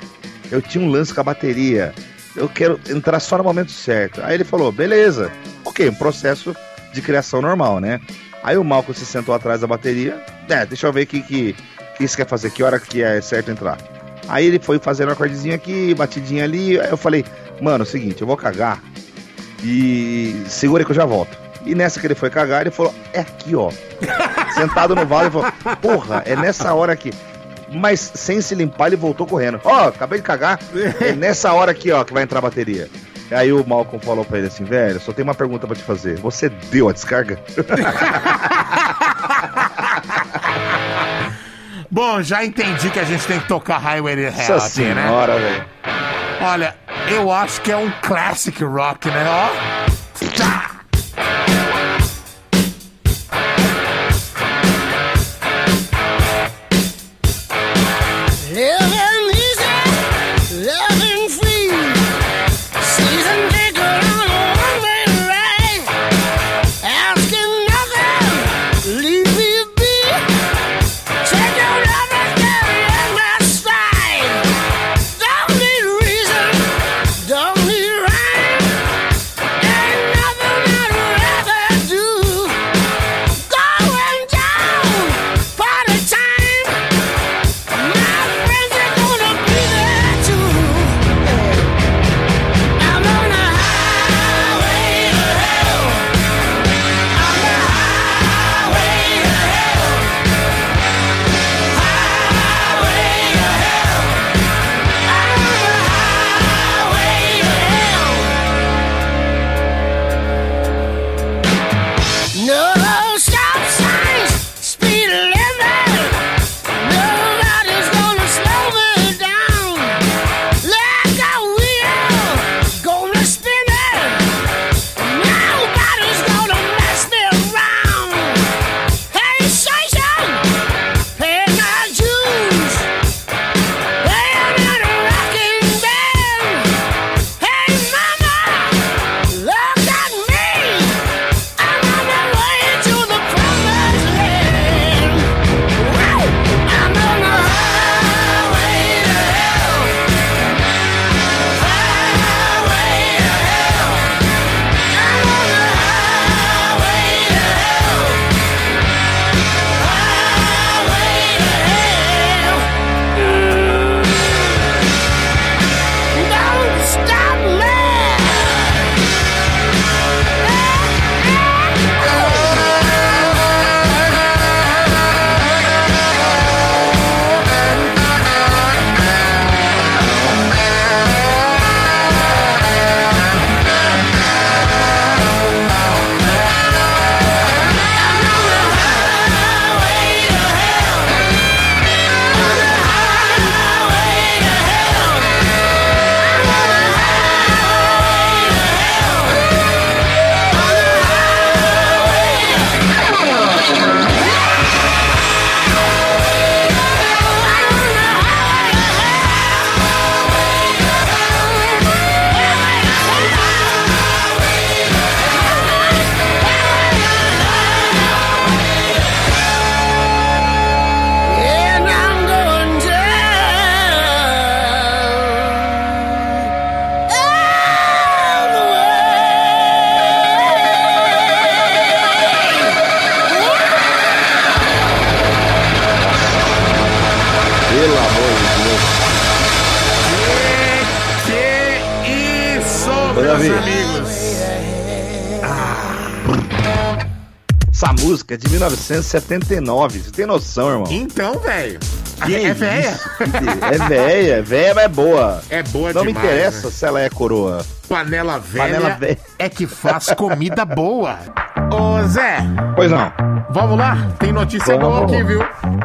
eu tinha um lance com a bateria. Eu quero entrar só no momento certo. Aí ele falou, beleza. Ok, um processo de criação normal, né? Aí o Malcolm se sentou atrás da bateria. É, deixa eu ver o que, que, que isso quer fazer, que hora que é certo entrar. Aí ele foi fazendo um acordezinho aqui, batidinha ali. Aí eu falei, mano, é o seguinte, eu vou cagar e segura que eu já volto. E nessa que ele foi cagar, ele falou, é aqui, ó. Sentado no vaso, ele falou, porra, é nessa hora aqui. Mas sem se limpar, ele voltou correndo. Ó, acabei de cagar. É nessa hora aqui, ó, que vai entrar a bateria. Aí o Malcolm falou pra ele assim, velho, só tem uma pergunta pra te fazer. Você deu a descarga?
Bom, já entendi que a gente tem que tocar Highway to Hell
Nossa
aqui, né?
senhora, velho.
Olha, eu acho que é um classic rock, né? Ó. Tá.
1979. Você tem noção, irmão?
Então, velho. É
isso?
velha?
É velha, é velha, mas é boa.
É boa
Não me
demais,
interessa
né?
se ela é coroa.
Panela velha,
Panela velha.
é que faz comida boa. Ô, Zé.
Pois não.
Vamos lá? Tem notícia
Vamos.
boa aqui, viu?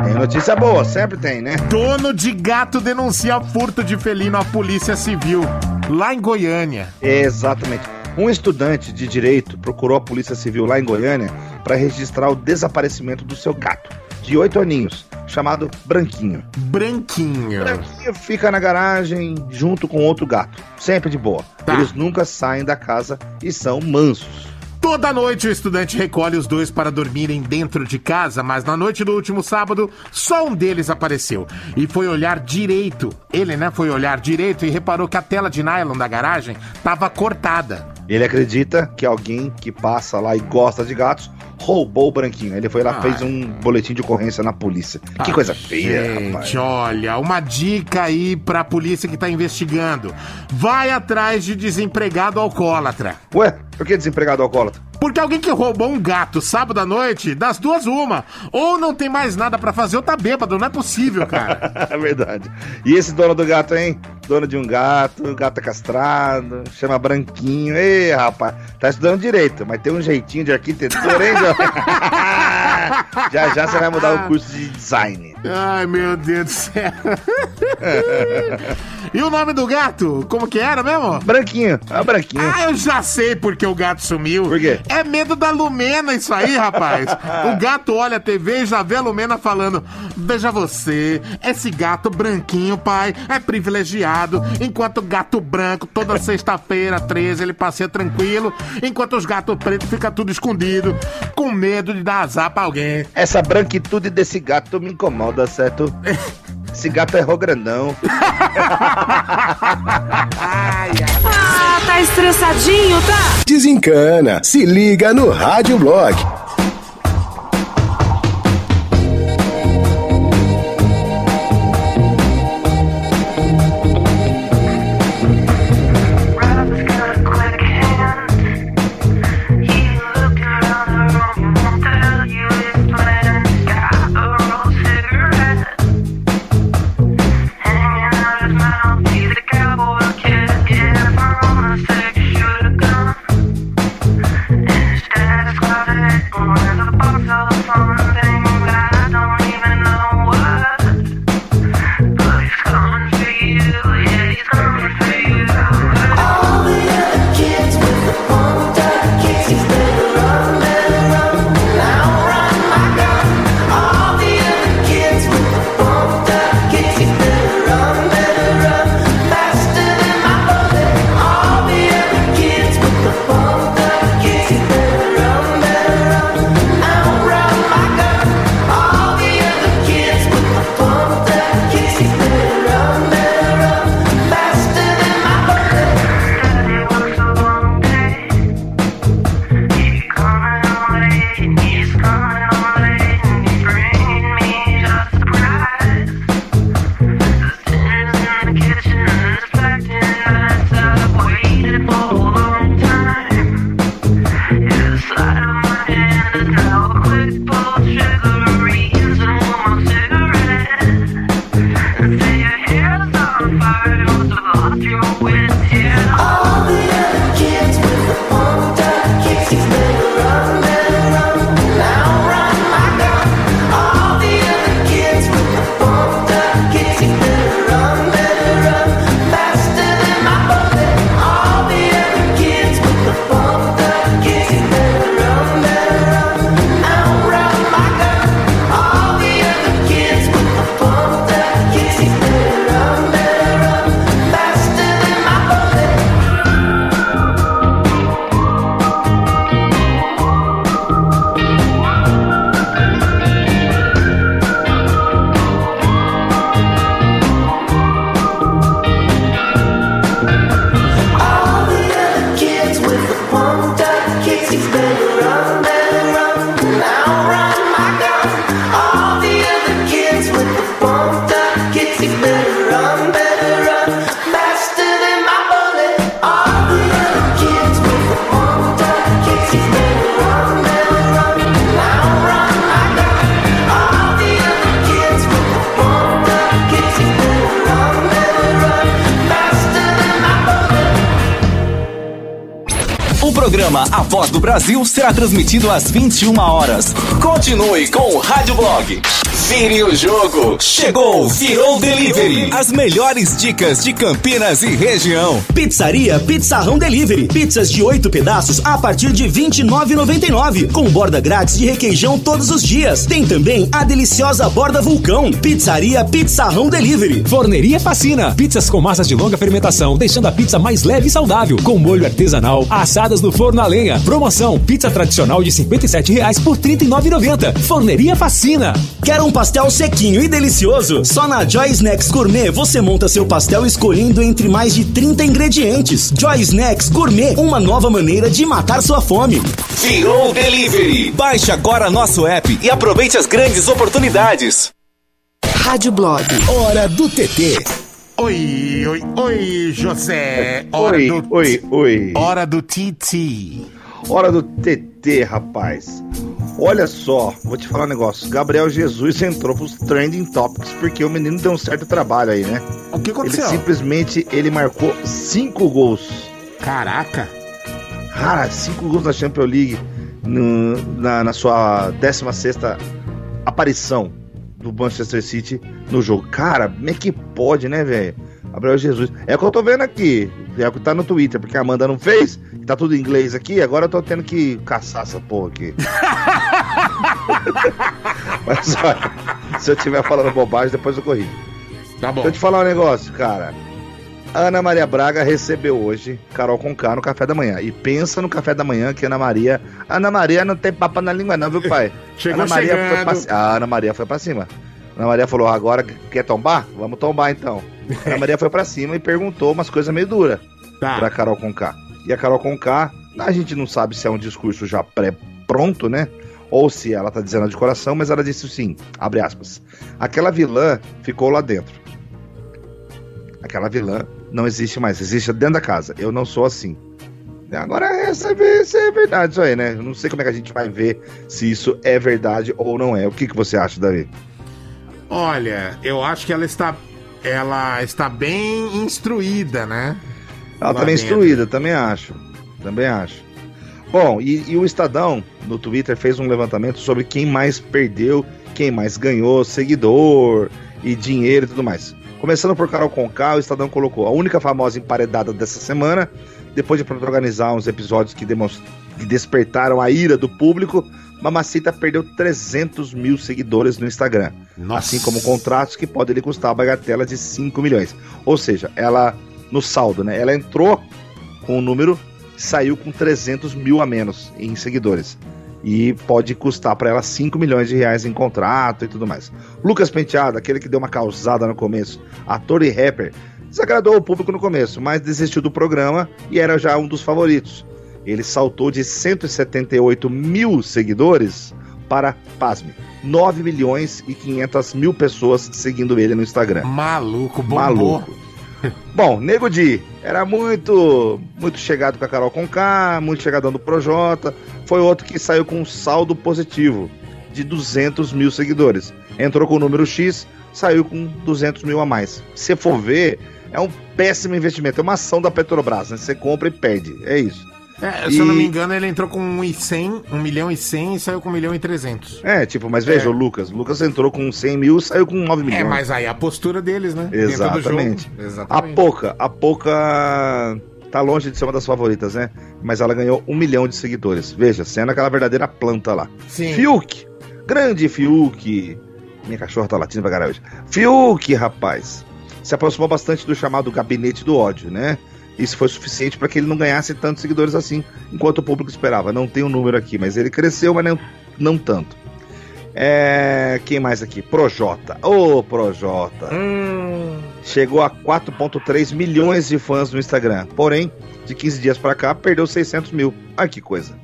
Tem notícia boa, sempre tem, né?
Dono de gato denuncia furto de felino à Polícia Civil, lá em Goiânia.
Exatamente. Um estudante de direito procurou a Polícia Civil lá em Goiânia para registrar o desaparecimento do seu gato, de oito aninhos, chamado Branquinho.
Branquinho.
Branquinho fica na garagem junto com outro gato, sempre de boa. Eles nunca saem da casa e são mansos.
Toda noite o estudante recolhe os dois para dormirem dentro de casa, mas na noite do último sábado, só um deles apareceu. E foi olhar direito. Ele, né, foi olhar direito e reparou que a tela de nylon da garagem estava cortada.
Ele acredita que alguém que passa lá e gosta de gatos roubou o branquinho. Ele foi lá
Ah.
fez um boletim de ocorrência na polícia. que
Ah,
coisa feia,
gente,
rapaz.
olha, uma dica aí pra polícia que tá investigando. Vai atrás de desempregado alcoólatra.
Ué, por que desempregado alcoólatra?
Porque alguém que roubou um gato sábado à noite, das duas uma. Ou não tem mais nada pra fazer ou tá bêbado, não é possível, cara.
É verdade. E esse dono do gato, hein? Dono de um gato, gato é castrado, chama Branquinho. Ei, rapaz, tá estudando direito, mas tem um jeitinho de arquitetura, hein, show. já já você vai mudar o curso de design.
Ai, meu Deus do céu. e o nome do gato? Como que era mesmo?
Branquinho, o branquinho.
Ah, eu já sei porque o gato sumiu. Por
quê?
É medo da Lumena isso aí, rapaz. o gato olha a TV e já vê a Lumena falando: Veja você, esse gato branquinho, pai, é privilegiado. Enquanto o gato branco, toda sexta-feira, 13, ele passeia tranquilo. Enquanto os gatos pretos fica tudo escondido, com medo de dar azar pra alguém.
Essa branquitude desse gato me incomoda, certo? Esse gato é grandão.
Ah, tá estressadinho, tá?
Desencana. Se liga no Rádio Blog.
Brasil será transmitido às 21 horas. Continue com o Rádio Blog. Vire o jogo. Chegou, virou delivery. As melhores dicas de Campinas e região.
Pizzaria Pizzarrão Delivery. Pizzas de oito pedaços a partir de R$ 29,99. Com borda grátis de requeijão todos os dias. Tem também a deliciosa borda vulcão. Pizzaria Pizzarrão Delivery.
Forneria Fascina. Pizzas com massas de longa fermentação, deixando a pizza mais leve e saudável. Com molho artesanal, assadas no forno a lenha. Promoção: pizza tradicional de 57 reais por R$ 39,90. Forneria Fascina.
Quer um pastel sequinho e delicioso? Só na Joy Snacks Gourmet você monta seu pastel escolhendo entre mais de 30 ingredientes. Joy Snacks Gourmet, uma nova maneira de matar sua fome.
Virou delivery. Baixe agora nosso app e aproveite as grandes oportunidades.
Rádio Blog.
Hora do TT.
Oi, oi, oi, José. Hora
Oi,
do
oi, oi.
Hora do Titi.
Hora do TT, rapaz. Olha só, vou te falar um negócio. Gabriel Jesus entrou pros trending topics porque o menino deu um certo trabalho aí, né?
O que aconteceu?
Ele simplesmente ele marcou cinco gols.
Caraca.
Cara, cinco gols na Champions League no- na, na sua 16 aparição do Manchester City no jogo. Cara, como é que pode, né, velho? Gabriel Jesus. É o que eu tô vendo aqui. É o que tá no Twitter, porque a Amanda não fez. Tá tudo em inglês aqui, agora eu tô tendo que caçar essa porra aqui. Mas olha, se eu estiver falando bobagem, depois eu corrijo.
Tá bom.
Deixa eu te falar um negócio, cara. Ana Maria Braga recebeu hoje Carol Conká no café da manhã. E pensa no café da manhã que Ana Maria. Ana Maria não tem papo na língua, não, viu, pai?
Chegou
Ana Maria foi
chegando.
pra, ci- a Ana Maria foi pra cima. Ana Maria falou: agora quer tombar? Vamos tombar então. Ana Maria foi pra cima e perguntou umas coisas meio duras
Tá.
pra Carol Conká. E a Carol Conká, a gente não sabe se é um discurso já pré-pronto, né? Ou se ela tá dizendo de coração, mas ela disse sim, abre aspas. Aquela vilã ficou lá dentro. Aquela vilã não existe mais, existe dentro da casa. Eu não sou assim. Agora, essa, essa é verdade isso aí, né? Eu não sei como é que a gente vai ver se isso é verdade ou não é. O que, que você acha, Davi?
Olha, eu acho que ela está. Ela está bem instruída, né?
Ela
Lá
tá bem
dentro.
instruída, também acho. Também acho. Bom, e, e o Estadão, no Twitter, fez um levantamento sobre quem mais perdeu, quem mais ganhou seguidor e dinheiro e tudo mais. Começando por Carol Conká, o Estadão colocou a única famosa emparedada dessa semana, depois de protagonizar uns episódios que, que despertaram a ira do público, Mamacita perdeu 300 mil seguidores no Instagram. Assim como contratos que podem lhe custar a bagatela de 5 milhões. Ou seja, ela, no saldo, né? Ela entrou com o número, saiu com 300 mil a menos em seguidores. E pode custar para ela 5 milhões de reais em contrato e tudo mais. Lucas Penteado, aquele que deu uma causada no começo, ator e rapper, desagradou o público no começo, mas desistiu do programa e era já um dos favoritos. Ele saltou de 178 mil seguidores para, pasme, 9 milhões e 500 mil pessoas seguindo ele no Instagram.
Maluco, bombou.
Maluco. Bom, Nego Di era muito muito chegado com a Carol Conká, muito chegadão do Projota. Foi outro que saiu com um saldo positivo de 200 mil seguidores. Entrou com o número X, saiu com 200 mil a mais. Se for ver, é um péssimo investimento. É uma ação da Petrobras, né? Você compra e perde. É isso.
É, se eu não
E-
me engano, ele entrou com 1 e 100, 1 milhão e 100 e saiu com 1 milhão e 300.
É, tipo, mas veja, o Lucas. O Lucas entrou com 100 mil, saiu com 9 milhões.
É, mas aí a postura deles, né?
Exatamente.
Jogo.
A
Exatamente.
Poca, a Poca tá longe de ser uma das favoritas, né? Mas ela ganhou um milhão de seguidores. Veja, sendo aquela verdadeira planta lá.
Sim.
Fiuk, grande Fiuk. Minha cachorra tá latindo pra caralho hoje. Fiuk, rapaz. Se aproximou bastante do chamado gabinete do ódio, né? Isso foi suficiente para que ele não ganhasse tantos seguidores assim, enquanto o público esperava. Não tem o um número aqui, mas ele cresceu, mas não, não tanto. É, quem mais aqui? Projota. Ô, Projota. Chegou a 4,3 milhões de fãs no Instagram. Porém, de 15 dias pra cá, perdeu 600 mil. Ai, que coisa.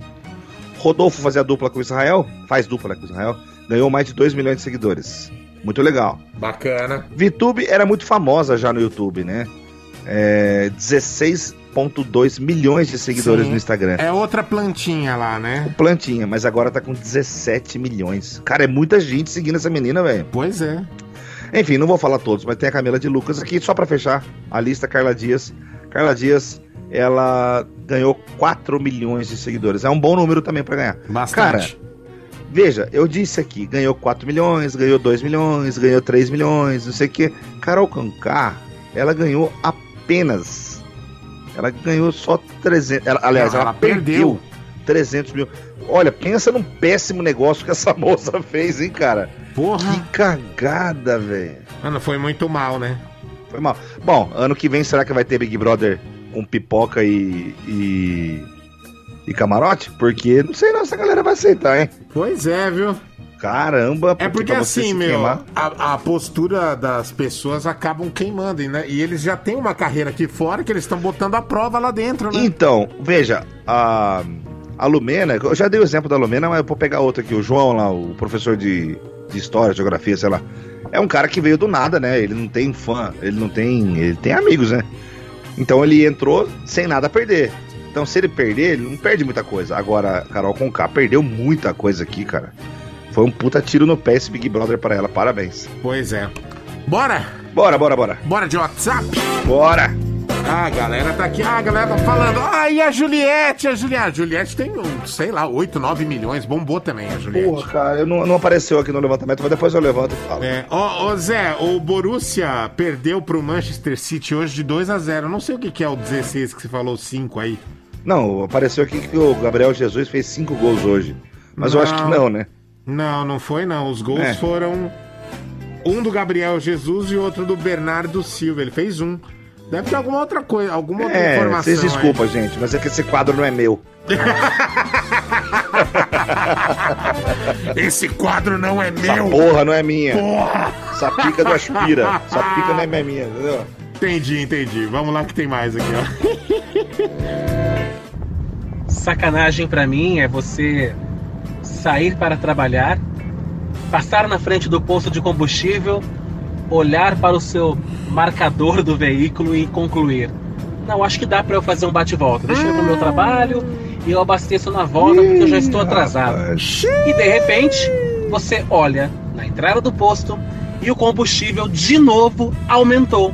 Rodolfo fazia dupla com Israel, faz dupla com Israel, ganhou mais de 2 milhões de seguidores. Muito legal.
Bacana.
VTube era muito famosa já no YouTube, né? É, 16,2 milhões de seguidores
Sim.
no Instagram.
É outra plantinha lá, né?
Plantinha, mas agora tá com 17 milhões. Cara, é muita gente seguindo essa menina, velho.
Pois é.
Enfim, não vou falar todos, mas tem a Camila de Lucas aqui, só pra fechar a lista, Carla Dias. Carla Dias, ela ganhou 4 milhões de seguidores. É um bom número também pra ganhar.
Bastante.
Cara, veja, eu disse aqui, ganhou 4 milhões, ganhou 2 milhões, ganhou 3 milhões, não sei o que. Carol Conká, ela ganhou apenas. Ela ganhou só 300. Ela, aliás, ela,
ela
perdeu
perdeu.
300 mil. Olha, pensa num péssimo negócio que essa moça fez, hein, cara?
Porra.
Que cagada, velho.
Mano, foi muito mal, né?
Foi mal. Bom, ano que vem será que vai ter Big Brother com pipoca e. e, e camarote? Porque não sei não se a galera vai aceitar, hein?
Pois é, viu?
Caramba,
É porque assim, meu, a, a postura das pessoas acabam queimando, né? E eles já têm uma carreira aqui fora que eles estão botando a prova lá dentro, né?
Então, veja, a, a Lumena, eu já dei o exemplo da Lumena, mas eu vou pegar outro aqui, o João lá, o professor de, de história, geografia, sei lá. É um cara que veio do nada, né? Ele não tem fã, ele não tem. Ele tem amigos, né? Então ele entrou sem nada a perder. Então, se ele perder, ele não perde muita coisa. Agora, Carol Conká perdeu muita coisa aqui, cara. Foi um puta tiro no pé esse Big Brother para ela. Parabéns.
Pois é. Bora?
Bora, bora, bora.
Bora de WhatsApp?
Bora!
Ah, a galera tá aqui. Ah, a galera tá falando. Ah, e a Juliette? A Juliette, a Juliette tem, um, sei lá, 8, 9 milhões. Bombou também a Juliette.
Porra, cara, eu não, não apareceu aqui no levantamento, mas depois eu levanto e falo.
É, ó, ó, Zé, o Borussia perdeu pro Manchester City hoje de 2 a 0 Não sei o que, que é o 16 que você falou, 5 aí.
Não, apareceu aqui que o Gabriel Jesus fez cinco gols hoje. Mas eu acho que não, né?
Não, não foi não. Os gols
É.
foram um do Gabriel Jesus e outro do Bernardo Silva. Ele fez um. Deve ter alguma outra coisa, alguma outra
É,
informação.
vocês desculpa,
aí.
gente, mas é que esse quadro não é meu.
Esse quadro não é
Essa
meu.
porra não é minha.
Porra.
Essa pica do aspira. Essa pica não é minha, entendeu?
Entendi, entendi. Vamos lá que tem mais aqui, ó.
Sacanagem pra mim é você sair para trabalhar, passar na frente do posto de combustível, olhar para o seu marcador do veículo e concluir: Não, acho que dá pra eu fazer um bate-volta. Deixa eu ir pro meu trabalho e eu abasteço na volta porque eu já estou atrasado. E de repente, você olha na entrada do posto e o combustível de novo aumentou.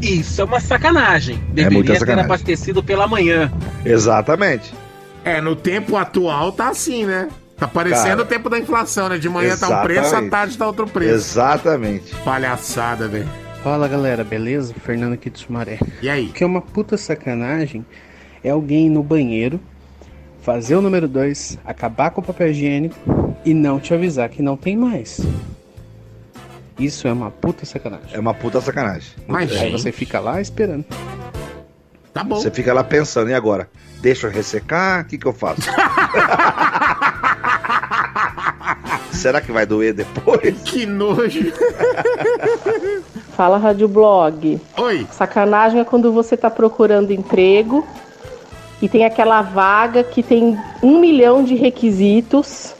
Isso é uma sacanagem. Deveria
muita
ter
sacanagem.
abastecido pela manhã.
Exatamente.
É, no tempo atual tá assim, né? Tá parecendo
Cara,
o tempo da inflação, né? De manhã tá um preço, à tarde tá outro preço.
Exatamente.
Palhaçada, velho.
Fala galera, beleza? Fernando aqui de Sumaré.
E aí?
O que é uma puta sacanagem é alguém ir no banheiro, fazer o número 2, acabar com o papel higiênico e não te avisar que não tem mais. Isso é uma puta sacanagem.
É uma puta sacanagem.
Aí
É.
você fica lá esperando.
Tá bom.
Você fica lá pensando, e agora? Deixa eu ressecar? O que, que eu faço? Será que vai doer depois?
Que nojo.
Fala Rádio Blog.
Oi.
Sacanagem é quando você tá procurando emprego e tem aquela vaga que tem um milhão de requisitos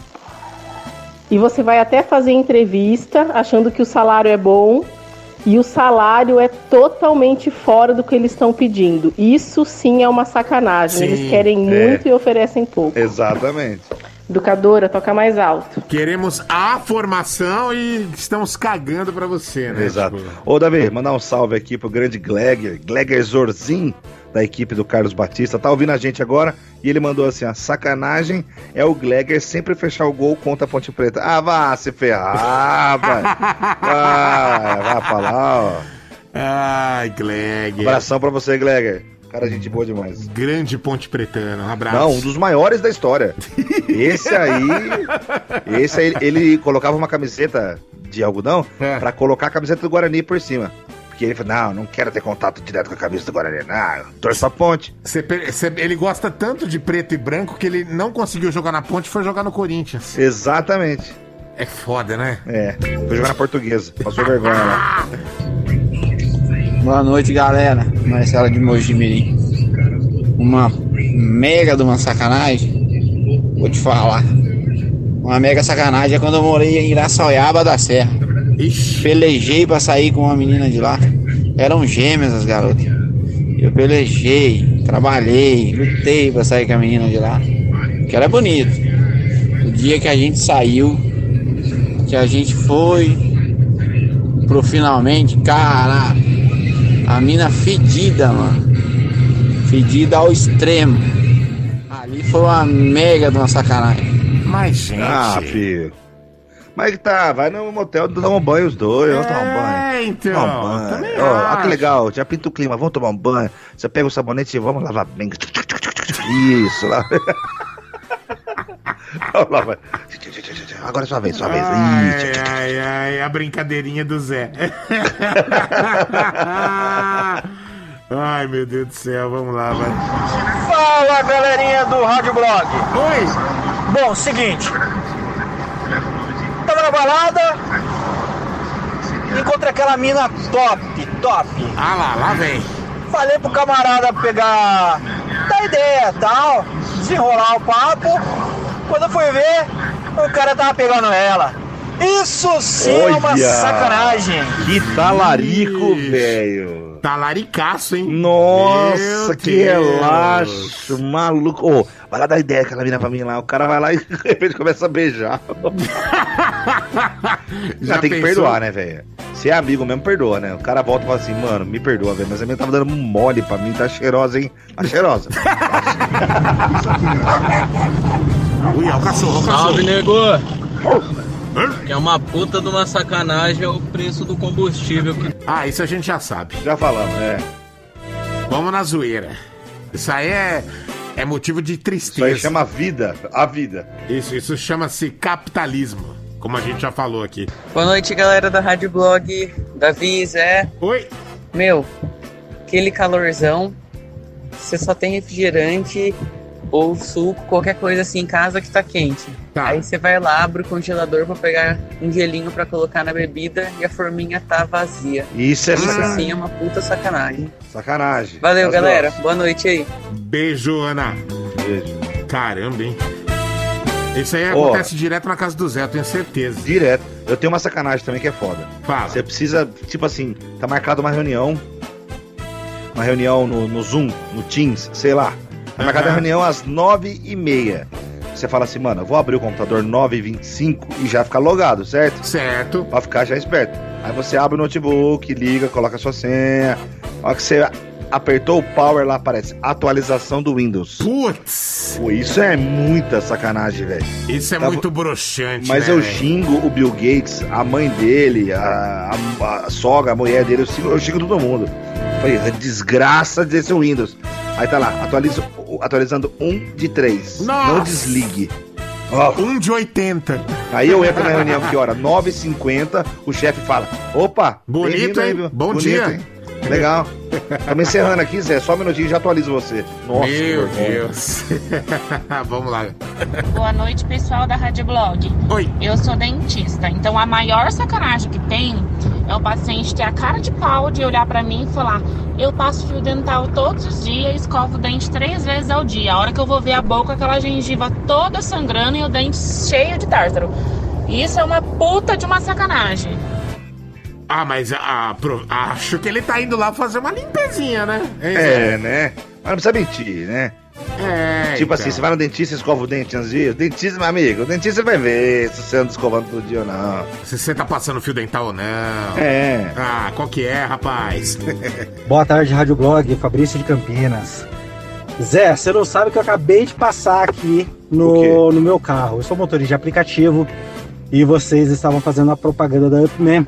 e você vai até fazer entrevista achando que o salário é bom e o salário é totalmente fora do que eles estão pedindo. Isso sim é uma sacanagem.
Sim,
eles querem
é.
muito e oferecem pouco.
Exatamente.
Educadora, toca mais alto.
Queremos a formação e estamos cagando pra você, né?
Exato.
Tipo,
Ô, Davi, mandar um salve aqui pro grande Gleger, Gleger Zorzin, da equipe do Carlos Batista. Tá ouvindo a gente agora e ele mandou assim: a sacanagem é o Gleger sempre fechar o gol contra a Ponte Preta. Ah, vá se ferrar, vai. Vai, vai pra lá, ó.
Ai, Gleg.
Abração pra você, Gleger. Cara, gente boa demais.
Grande Ponte Pretano, um abraço.
Não, um dos maiores da história. Esse aí. Esse aí, ele colocava uma camiseta de algodão
É.
pra colocar a camiseta do Guarani por cima. Porque ele falou: não, não quero ter contato direto com a camisa do Guarani. Não, torço pra ponte.
Pe- você- ele gosta tanto de preto e branco que ele não conseguiu jogar na ponte e foi jogar no Corinthians.
Exatamente.
É foda, né?
É. Foi jogar na portuguesa. Passou vergonha lá.
Boa noite, galera. Marcelo de Mojimirim. Uma mega de uma sacanagem. Vou te falar. Uma mega sacanagem é quando eu morei em Iraçoiaba da Serra. Pelejei pra sair com uma menina de lá. Eram gêmeas as garotas. Eu pelejei, trabalhei, lutei pra sair com a menina de lá. Que era bonito. O dia que a gente saiu, que a gente foi pro finalmente, cara, a mina fedida, mano. Fedida ao extremo. Ali foi uma mega de uma sacanagem.
Mas, gente.
Ah, filho. Mas que tá, vai no motel dar um banho os dois, vamos tomar um banho.
É, então.
Tomar um banho.
também
Ó, que legal, já pinta o clima, vamos tomar um banho. Você pega o sabonete e vamos lavar bem. Isso, lá. Vamos lá, vai. Agora é sua vez, sua vez.
Ai,
Ih,
ai, ai, a brincadeirinha do Zé. ai, meu Deus do céu, vamos lá, vai.
Fala galerinha do Rádio Blog.
Oi.
Bom, seguinte. Tava na balada. Encontrei aquela mina top, top.
Ah lá, lá vem.
Falei pro camarada pegar. dar ideia tal. Desenrolar o papo. Quando eu fui ver, o cara tava pegando ela. Isso sim é uma
Olha!
sacanagem.
Que talarico, velho.
Tá laricaço, hein?
Nossa,
Meu
que
Deus.
relaxo, maluco. Ô, vai lá dar ideia aquela mina pra mim lá. O cara vai lá e de repente começa a beijar. Já, tem que
pensou?
perdoar, né, velho? Se é amigo mesmo, perdoa, né? O cara volta e fala assim, mano, me perdoa, velho. Mas a minha tava dando mole pra mim, tá cheirosa, hein? Tá cheirosa.
Ui, é o cachorro, é o
Salve,
cachorro.
nego! Que é uma puta de uma sacanagem é o preço do combustível. Que...
Ah, isso a gente já sabe.
Já falamos, é.
Vamos na zoeira. Isso aí é, é motivo de tristeza.
Isso aí chama vida, a vida.
Isso, isso chama-se capitalismo, como a gente já falou aqui.
Boa noite, galera da Rádio Blog. Davi, Zé.
Oi.
Meu, aquele calorzão, você só tem refrigerante ou suco, qualquer coisa assim em casa que tá quente. Aí você vai lá, abre o congelador pra pegar um gelinho pra colocar na bebida e a forminha tá vazia.
Isso é
Isso
sacanagem.
sim é uma puta sacanagem.
Sacanagem.
Valeu,
As
galera.
duas.
Boa noite aí.
Beijo, Ana.
Beijo.
Caramba, hein? Isso aí
Ó.
acontece direto na casa do Zé, eu tenho certeza.
Direto. Eu tenho uma sacanagem também que é foda.
Fala.
Você precisa, tipo assim, tá marcada uma reunião. Uma reunião no, no Zoom, no Teams, sei lá. Tá marcada a
Aham.
reunião às nove e meia. Você fala assim, mano, eu vou abrir o computador 9h25 e já ficar logado, certo?
Certo.
Pra ficar já esperto. Aí você abre o notebook, liga, coloca a sua senha. A hora que você apertou o power lá, aparece atualização do Windows.
Putz!
Pô, isso é muita sacanagem, velho.
Isso é muito broxante,
Mas
né,
eu
velho?
xingo o Bill Gates, a mãe dele, a, a- a sogra, a mulher dele, eu xingo, eu xingo todo mundo. Falei, "É desgraça desse Windows. Aí tá lá, atualizo, atualizando um de três.
Nossa!
Não desligue. Ó,
Um de 80.
Aí eu entro na reunião que hora? 9h50, o chefe fala: opa,
Bonito,
aí,
hein?
viu?
Bom dia."
Legal. Estamos encerrando aqui, Zé. Só um minutinho e já atualizo você. Nossa,
Meu. Deus. Vamos lá.
Boa noite, pessoal da Rádio Blog.
Oi.
Eu sou dentista, então a maior sacanagem que tem é o paciente ter a cara de pau de olhar pra mim e falar: Eu passo fio dental todos os dias escovo o dente três vezes ao dia. A hora que eu vou ver a boca, aquela gengiva toda sangrando e o dente cheio de tártaro. Isso é uma puta de uma sacanagem.
Ah, mas ah, pro- acho que ele tá indo lá fazer uma limpezinha, né?
É,
Zé?
né? Mas não precisa mentir, né?
É,
tipo
então.
assim, você vai no dentista e escova o dente antes de dentista, meu amigo, o dentista vai ver se você anda escovando todo dia ou não.
Se você tá passando fio dental ou não.
É.
Ah, qual que é, rapaz?
Boa tarde, Rádio Blog, Fabrício de Campinas. Zé, você não sabe que eu acabei de passar aqui no, no meu carro. Eu sou motorista de aplicativo e vocês estavam fazendo a propaganda da Upman.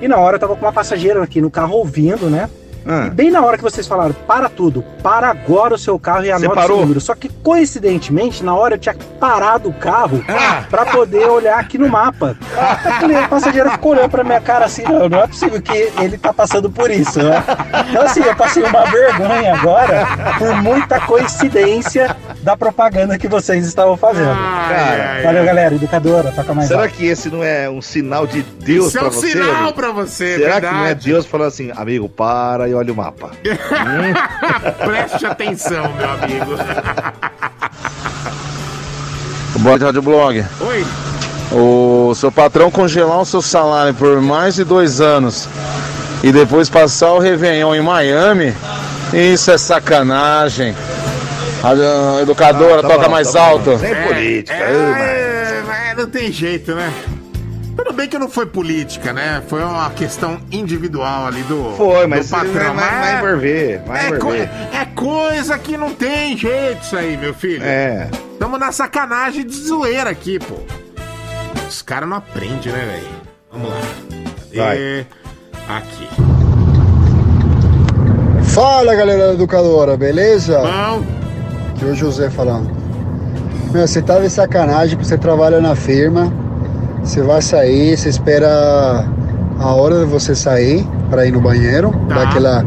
E na hora eu tava com uma passageira aqui no carro ouvindo, né?
Ah.
E bem na hora que vocês falaram, para tudo, para agora o seu carro e anota o número. Só que coincidentemente, na hora eu tinha parado o carro
Ah.
pra poder olhar aqui no mapa. A passageira ficou olhando pra minha cara assim, não, não é possível que ele tá passando por isso, né? Então assim, eu passei uma vergonha agora por muita coincidência da propaganda que vocês estavam fazendo.
Cara,
Valeu, galera, educadora, toca mais
Será
alto.
que esse não é um sinal de Deus
Isso é um
você?
sinal
amigo?
pra você,
Será
verdade.
que não é Deus falando assim, amigo, para e olha o mapa?
Preste atenção, meu amigo.
Boa tarde, Rádio Blog.
Oi.
O seu patrão congelar o seu salário por mais de dois anos e depois passar o Réveillon em Miami, isso é sacanagem. A educadora,
Ah, tá
toca
bom,
mais
tá
alto.
Sem política.
É, mas não tem jeito, né? Bem que não foi política, né? Foi uma questão individual ali do,
Foi,
do
mas
patrão.
vai, vai, vai envolver, vai
é, co-
envolver.
é coisa que não tem jeito isso aí, meu filho.
É.
Tamo na sacanagem de zoeira aqui, pô. Os caras não aprendem, né, velho? Vamos lá. Cadê? Aqui.
Fala galera da educadora, beleza?
Bom.
Aqui é o José falando. Meu, você tá de sacanagem porque você trabalha na firma, você vai sair, você espera a hora de você sair para ir no banheiro, dar aquela,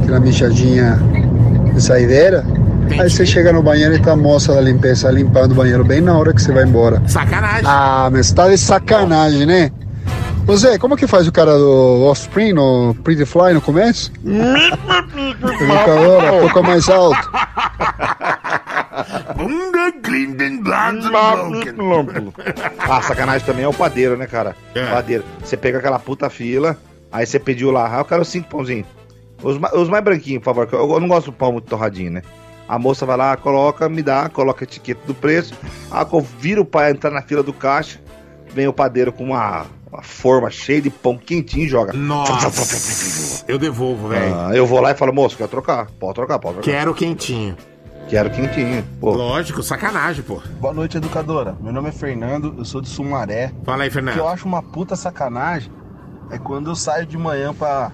aquela mijadinha de saideira. Aí você chega no banheiro e tá a moça da limpeza limpando o banheiro bem na hora que você vai embora.
Sacanagem.
Ah, mas tá de sacanagem, né? Ô Zé, como que faz o cara do Offspring no Pretty Fly no começo? Educadora, toca mais alto.
Ah, sacanagem também é o padeiro, né, cara?
É.
Padeiro. Você pega aquela puta fila, aí você pediu lá, ah, eu quero cinco pãozinhos. Os, ma- os mais branquinhos, por favor. Eu, eu não gosto do pão muito torradinho, né? A moça vai lá, coloca, me dá, coloca a etiqueta do preço. Ah, eu viro o pai entrar na fila do caixa. Vem o padeiro com uma, uma forma cheia de pão quentinho e joga.
Nossa, eu devolvo, velho.
Ah, eu vou lá e falo, moço, quer trocar? Pode trocar, pode trocar.
Quero quentinho.
Quero quentinho. Pô.
Lógico, sacanagem, pô.
Boa noite, educadora. Meu nome é Fernando, eu sou de Sumaré.
Fala aí, Fernando.
O que eu acho uma puta sacanagem é quando eu saio de manhã pra,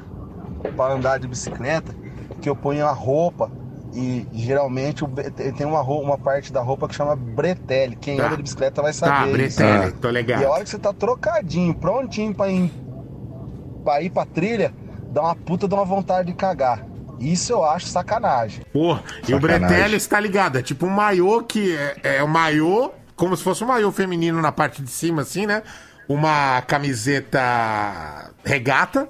pra andar de bicicleta, que eu ponho a roupa e geralmente o tem uma, roupa, uma parte da roupa que chama bretelle. Quem
Tá.
anda de bicicleta vai
Tá,
saber. isso.
bretelle, tô ligado.
E a hora que você tá trocadinho, prontinho pra ir, pra ir pra trilha, dá uma puta de uma vontade de cagar. Isso eu acho sacanagem.
Pô, e o
Sacanagem.
Bretelli está ligado. É tipo um maiô que é, é um maiô, como se fosse um maiô feminino na parte de cima, assim, né? Uma camiseta regata.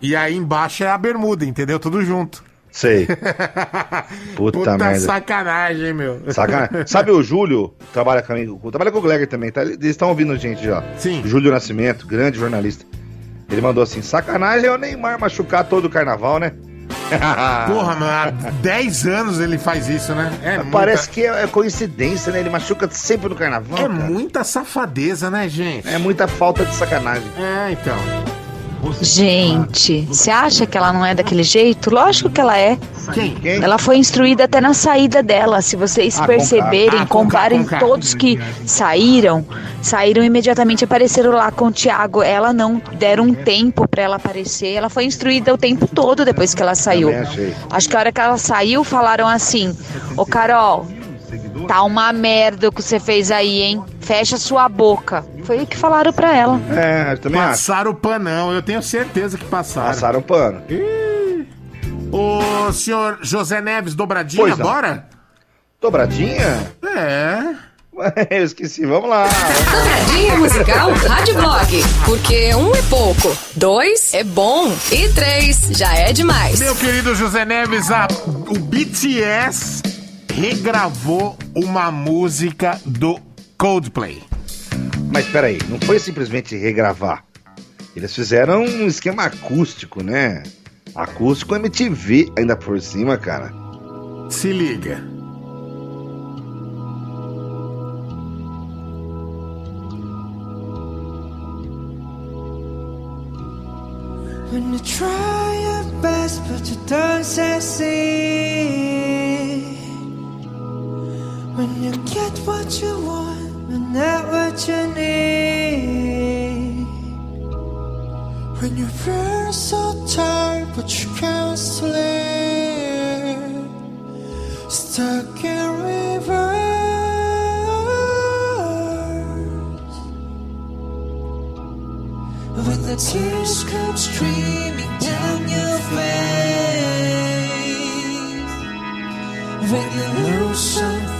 E aí embaixo é a bermuda, entendeu? Tudo junto.
Sei. Puta,
Puta
merda.
sacanagem, meu.
Sacanagem. Sabe o Júlio, trabalha comigo, trabalha com o Gleger também, tá? Eles estão ouvindo a gente já.
Sim.
Júlio Nascimento, grande jornalista. Ele mandou assim: sacanagem é o Neymar machucar todo o carnaval, né?
Porra, mano, há 10 anos ele faz isso, né? É
Parece que é é coincidência, né? Ele machuca sempre no carnaval.
É
cara.
muita safadeza, né, gente?
É muita falta de sacanagem.
É, então.
Gente, você acha que ela não é daquele jeito? Lógico que ela é.
Quem?
Ela foi instruída até na saída dela. Se vocês
Ah,
perceberem.
Ah,
comparem todos que saíram, saíram imediatamente, apareceram lá com o Thiago. Ela não deram um tempo pra ela aparecer. Ela foi instruída o tempo todo depois que ela saiu. Acho que a hora que ela saiu, falaram assim: Ô Carol, tá uma merda o que você fez aí, hein? Fecha sua boca. Foi o que falaram pra ela.
É, também acho.
Passaram o panão, eu tenho certeza que passaram.
Passaram pano.
Ô, senhor José Neves, dobradinha,
Pois não.
bora?
Dobradinha?
É.
Eu esqueci, vamos lá.
Dobradinha musical Rádio Blog. Porque um é pouco, dois é bom e três já é demais.
Meu querido José Neves, a- o BTS regravou uma música do Coldplay.
Mas peraí, não foi simplesmente regravar. Eles fizeram um esquema acústico, né? Acústico MTV ainda por cima, cara.
Se liga.
When you try your best, but you don't succeed. When you get what you want, but not what you need. When you feel so tired, but you can't sleep. Stuck in reverse. When the tears come streaming down your face When you lose something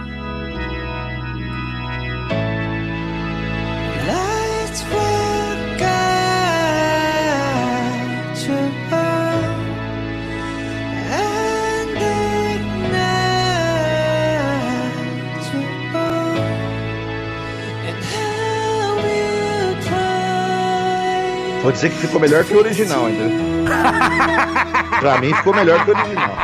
Vou dizer que ficou melhor que o original ainda. pra mim ficou melhor que o original.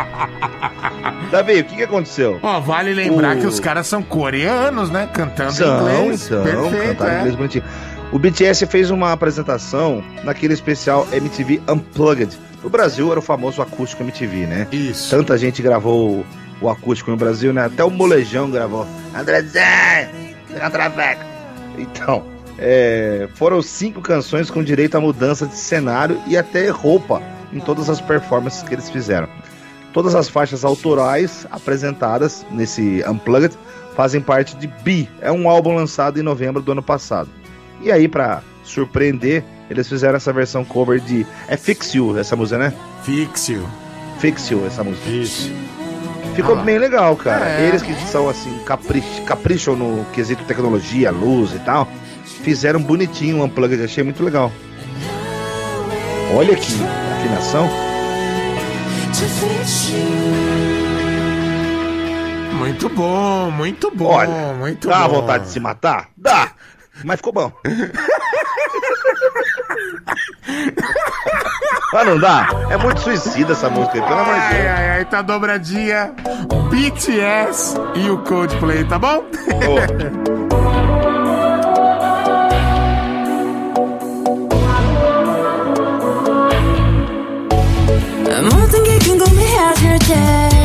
Davi, o que, que aconteceu?
Ó, vale lembrar
O-
que os caras são coreanos, né? Cantando em
São,
inglês.
são,
Perfeito,
cantaram
é.
inglês bonitinho. O BTS fez uma apresentação naquele especial MTV Unplugged. No Brasil era o famoso acústico MTV, né?
Isso.
Tanta gente gravou o, acústico no Brasil, né? Até o Molejão gravou. André Zé, Traveco. Então, é, foram cinco canções com direito à mudança de cenário e até roupa em todas as performances que eles fizeram. Todas as faixas autorais apresentadas nesse Unplugged fazem parte de Be, é um álbum lançado em novembro do ano passado. E aí, pra surpreender, eles fizeram essa versão cover de. É Fix You, essa música, né?
Fix You.
Fix You, essa música.
Isso.
Ficou
Ah
bem legal, cara.
É.
Eles que são assim, caprich, capricham no quesito tecnologia, luz e tal, fizeram bonitinho o Unplugged, achei muito legal. Olha que afinação.
Muito bom, muito bom,
Olha,
muito
dá
bom.
vontade de se matar? Dá! Mas ficou bom. Mas não dá? É muito suicida essa música aí, pelo amor de Deus.
ai, ai, tá dobradinha. BTS e o Coldplay, tá bom?
모
day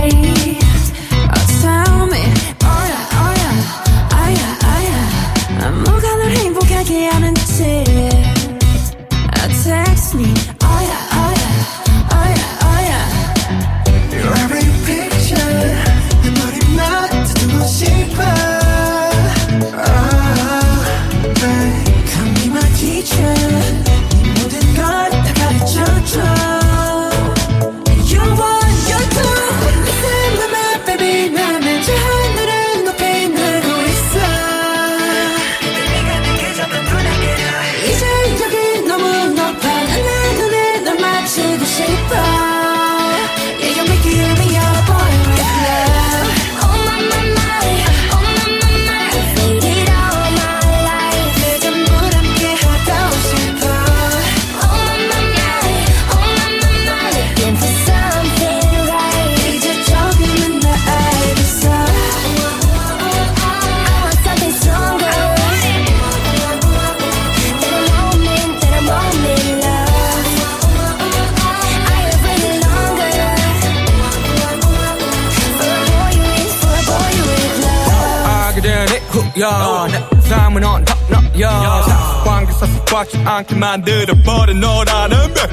않게 만들어버린 너라는 백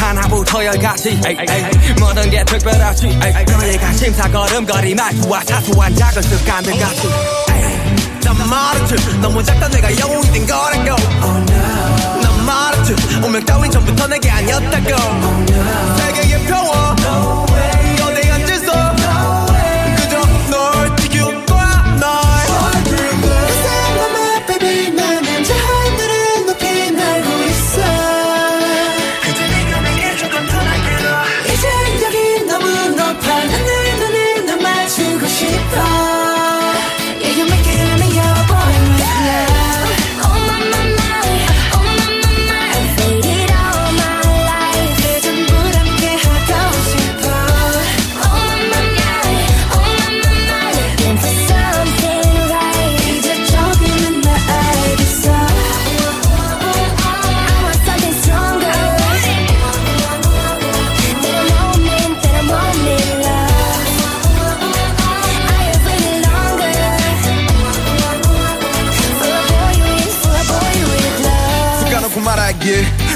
하나부터 열까지. 모든 게 특별하지. 너희가 심사걸음거리 말투와 사소한 작은 습관들 같이. 난 말했지. 너무 작다. 내가 영웅이 된 거라고. 난 말했지. 운명 따윈 전부터 내게 아니었다고. 세계의 평화. 너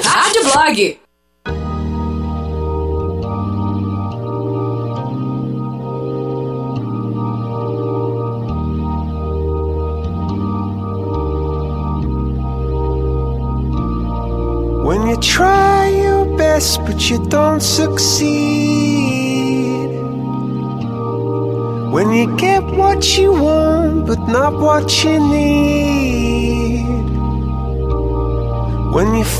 Rádio Blog.
When you try your best but you don't succeed. When you get what you want but not what you need.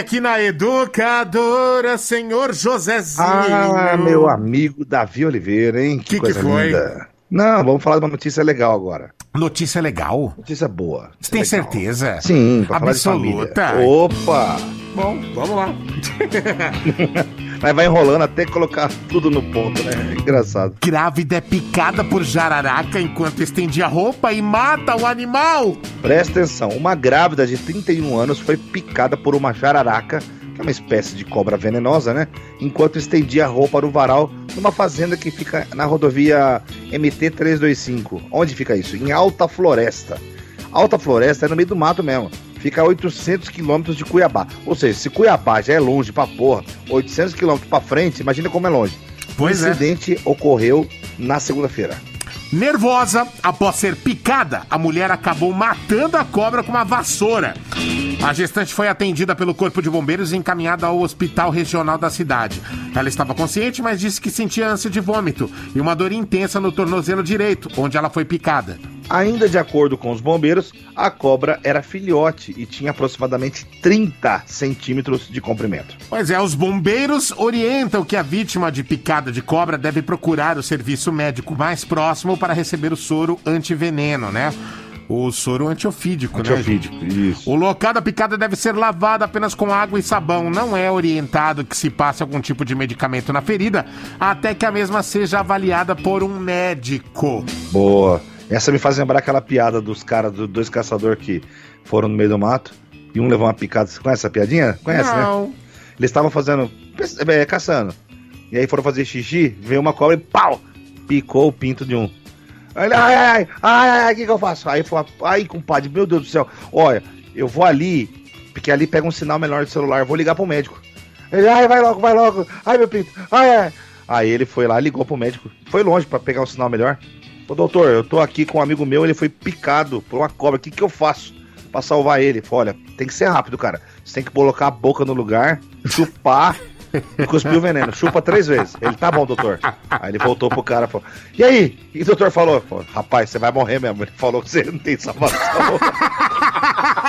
aqui na Educadora, senhor Josézinho.
Ah, meu amigo Davi Oliveira, hein? Que,
Que que
coisa
foi?
linda. Não, vamos falar de uma notícia legal agora.
Notícia legal?
Notícia boa.
Você tem certeza?
Sim, pra
Absoluta.
família. Opa!
Bom, vamos lá.
Mas vai enrolando até colocar tudo no ponto, né? Engraçado.
Grávida é picada por jararaca enquanto estendia roupa e mata o animal.
Presta atenção, uma grávida de 31 anos foi picada por uma jararaca, que é uma espécie de cobra venenosa, né? Enquanto estendia a roupa no varal numa fazenda que fica na rodovia MT-325. Onde fica isso? Em Alta Floresta. Alta Floresta é no meio do mato mesmo. Fica a 800 quilômetros de Cuiabá. Ou seja, se Cuiabá já é longe pra porra, 800 quilômetros pra frente, imagina como é longe.
Pois
o
é.
incidente ocorreu na segunda-feira.
Nervosa, após ser picada, a mulher acabou matando a cobra com uma vassoura. A gestante foi atendida pelo Corpo de Bombeiros e encaminhada ao hospital regional da cidade. Ela estava consciente, mas disse que sentia ânsia de vômito e uma dor intensa no tornozelo direito, onde ela foi picada.
Ainda de acordo com os bombeiros, a cobra era filhote e tinha aproximadamente 30 centímetros de comprimento.
Pois é, os bombeiros orientam que a vítima de picada de cobra deve procurar o serviço médico mais próximo para receber o soro antiveneno, né? O soro antiofídico,
Antiofídico,
né? Isso. O local da picada deve ser lavado apenas com água e sabão. Não é orientado que se passe algum tipo de medicamento na ferida até que a mesma seja avaliada por um médico.
Boa. Essa me faz lembrar aquela piada dos caras, dos dois caçadores que foram no meio do mato e um levou uma picada. Você conhece essa piadinha? Conhece,
Não.
né? Eles estavam fazendo. É, caçando. E aí foram fazer xixi, veio uma cobra e pau! Picou o pinto de um. Aí ele, ai, ai, ai, ai, o que, que eu faço? Aí foi, ai, compadre, meu Deus do céu, olha, eu vou ali, porque ali pega um sinal menor de celular, vou ligar pro médico. Ele, ai, vai logo, vai logo, ai, meu pinto, ai, ai. Aí ele foi lá, ligou pro médico, foi longe pra pegar um sinal melhor. Ô doutor, eu tô aqui com um amigo meu, ele foi picado por uma cobra, o que, que eu faço pra salvar ele? Falou, olha, tem que ser rápido, cara. Você tem que colocar a boca no lugar, chupar e cuspir o veneno. Chupa três vezes. Ele, tá bom, doutor. Aí ele voltou pro cara e falou, e aí? E o doutor falou, falou, rapaz, você vai morrer mesmo. Ele falou que você não tem salvação.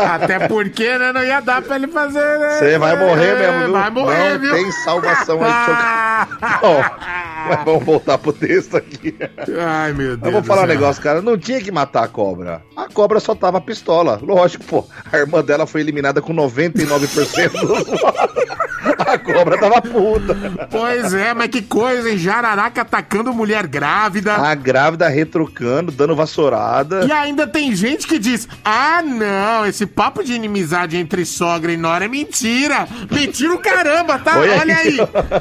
Até porque, né, não ia dar pra ele fazer, né?
Você vai morrer mesmo, viu?
Vai morrer,
não
viu?
tem salvação aí. Bom, mas vamos voltar pro texto aqui.
Ai, meu Deus.
Eu vou falar um negócio, cara. Não tinha que matar a cobra. A cobra só tava pistola. Lógico, pô. A irmã dela foi eliminada com 99% dos A cobra tava puta.
Pois é, mas que coisa, hein? Jararaca atacando mulher grávida.
A grávida retrucando, dando vassourada.
E ainda tem gente que diz: Ah, não, esse papo de inimizade entre sogra e nora é mentira. Mentira o caramba, tá? Olha, aí.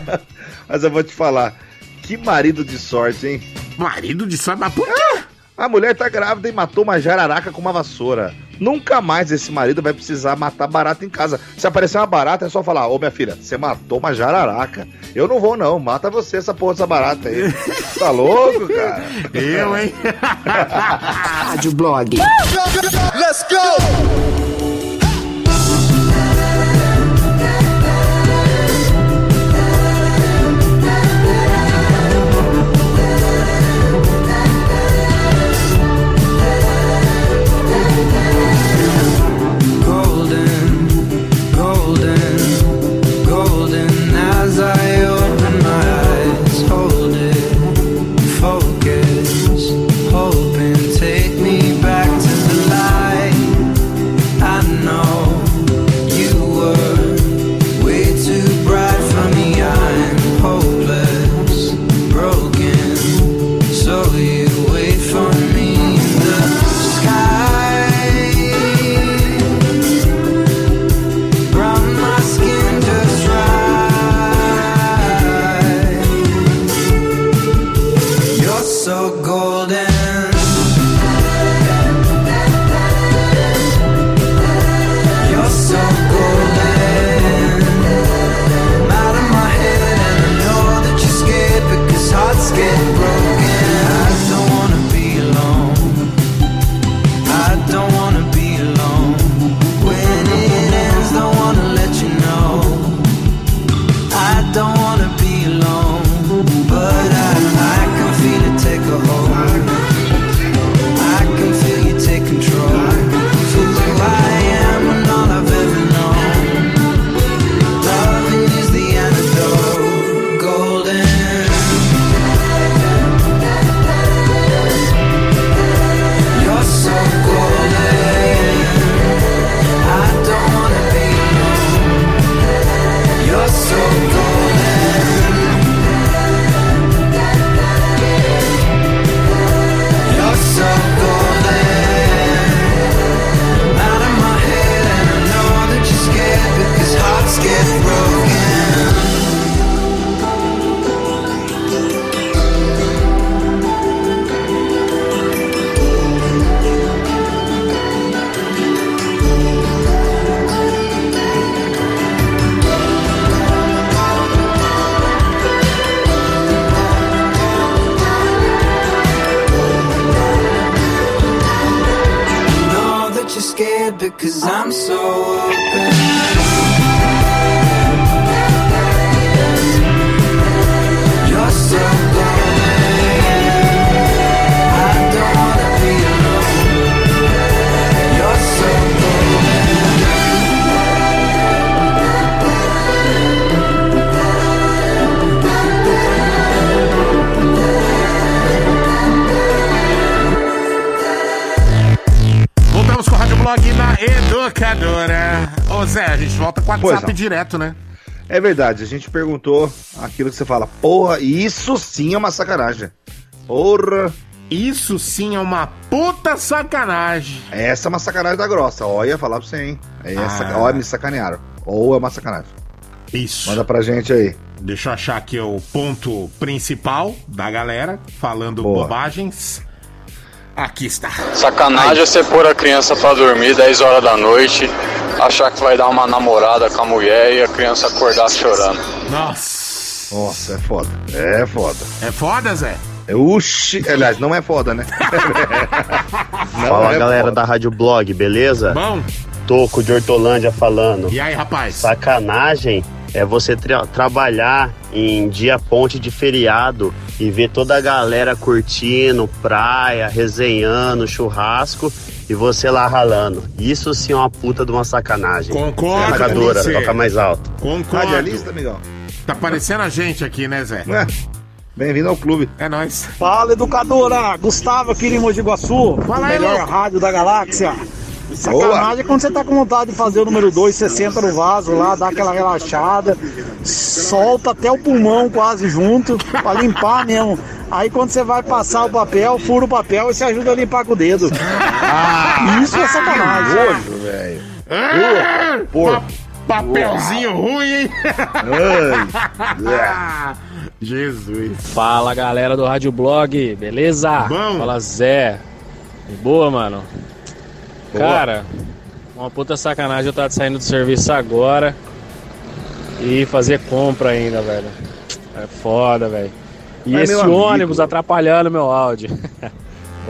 Mas eu vou te falar. Que marido de sorte, hein?
Marido de sorte? Mas por quê?
A mulher tá grávida e matou uma jararaca com uma vassoura. Nunca mais esse marido vai precisar matar barata em casa. Se aparecer uma barata, é só falar: Ô minha filha, você matou uma jararaca. Eu não vou, não. Mata você essa porra dessa barata aí. tá louco, cara?
Eu, hein?
Rádio Blog.
Let's go! so
golden.
Direto, né?
É verdade, a gente perguntou aquilo que você fala, porra, isso sim é uma sacanagem. Porra.
Isso sim é uma puta sacanagem.
Essa é uma sacanagem da grossa. Olha, falar pra você, hein? Essa,
Ah.
Olha, me sacanearam. Ou é uma sacanagem.
Isso.
Manda pra gente aí.
Deixa eu achar aqui o ponto principal da galera falando
Boa.
bobagens. Aqui está.
Sacanagem é você pôr a criança pra dormir 10 horas da noite, achar que vai dar uma namorada com a mulher e a criança acordar chorando.
Nossa.
Nossa, é foda. É foda.
É foda, Zé?
É, Uxi. Aliás, não é foda, né? Não
Fala
é
galera
foda.
da Rádio Blog, beleza?
Bom.
Toco de Hortolândia falando.
E aí, rapaz?
Sacanagem é você tra- trabalhar em dia ponte de feriado e ver toda a galera curtindo, praia, resenhando, churrasco e você lá ralando. Isso sim é uma puta de uma sacanagem.
Concordo você.
toca mais alto.
Concordo.
Radialista, amigão?
Tá parecendo a gente aqui, né, Zé?
É. Bem-vindo ao clube.
É nóis.
Fala, educadora! Gustavo aqui em Mogi de Iguaçu,
Fala aí,
melhor
louco.
rádio da galáxia. Sacanagem é quando você tá com vontade de fazer o número 2, você senta no vaso lá, dá aquela relaxada, solta até o pulmão quase junto, pra limpar mesmo. Aí quando você vai passar o papel, fura o papel e você ajuda a limpar com o dedo. Isso é sacanagem.
Nojo, velho.
Ah,
Porra.
pa- papelzinho ruim, hein?
Ai.
Jesus.
Fala galera do Rádio Blog, beleza?
Bom.
Fala Zé. De boa, mano? Cara, uma puta sacanagem eu estar saindo do serviço agora e fazer compra ainda, velho. É foda, velho. E
Mas,
esse
meu amigo.
ônibus atrapalhando meu áudio.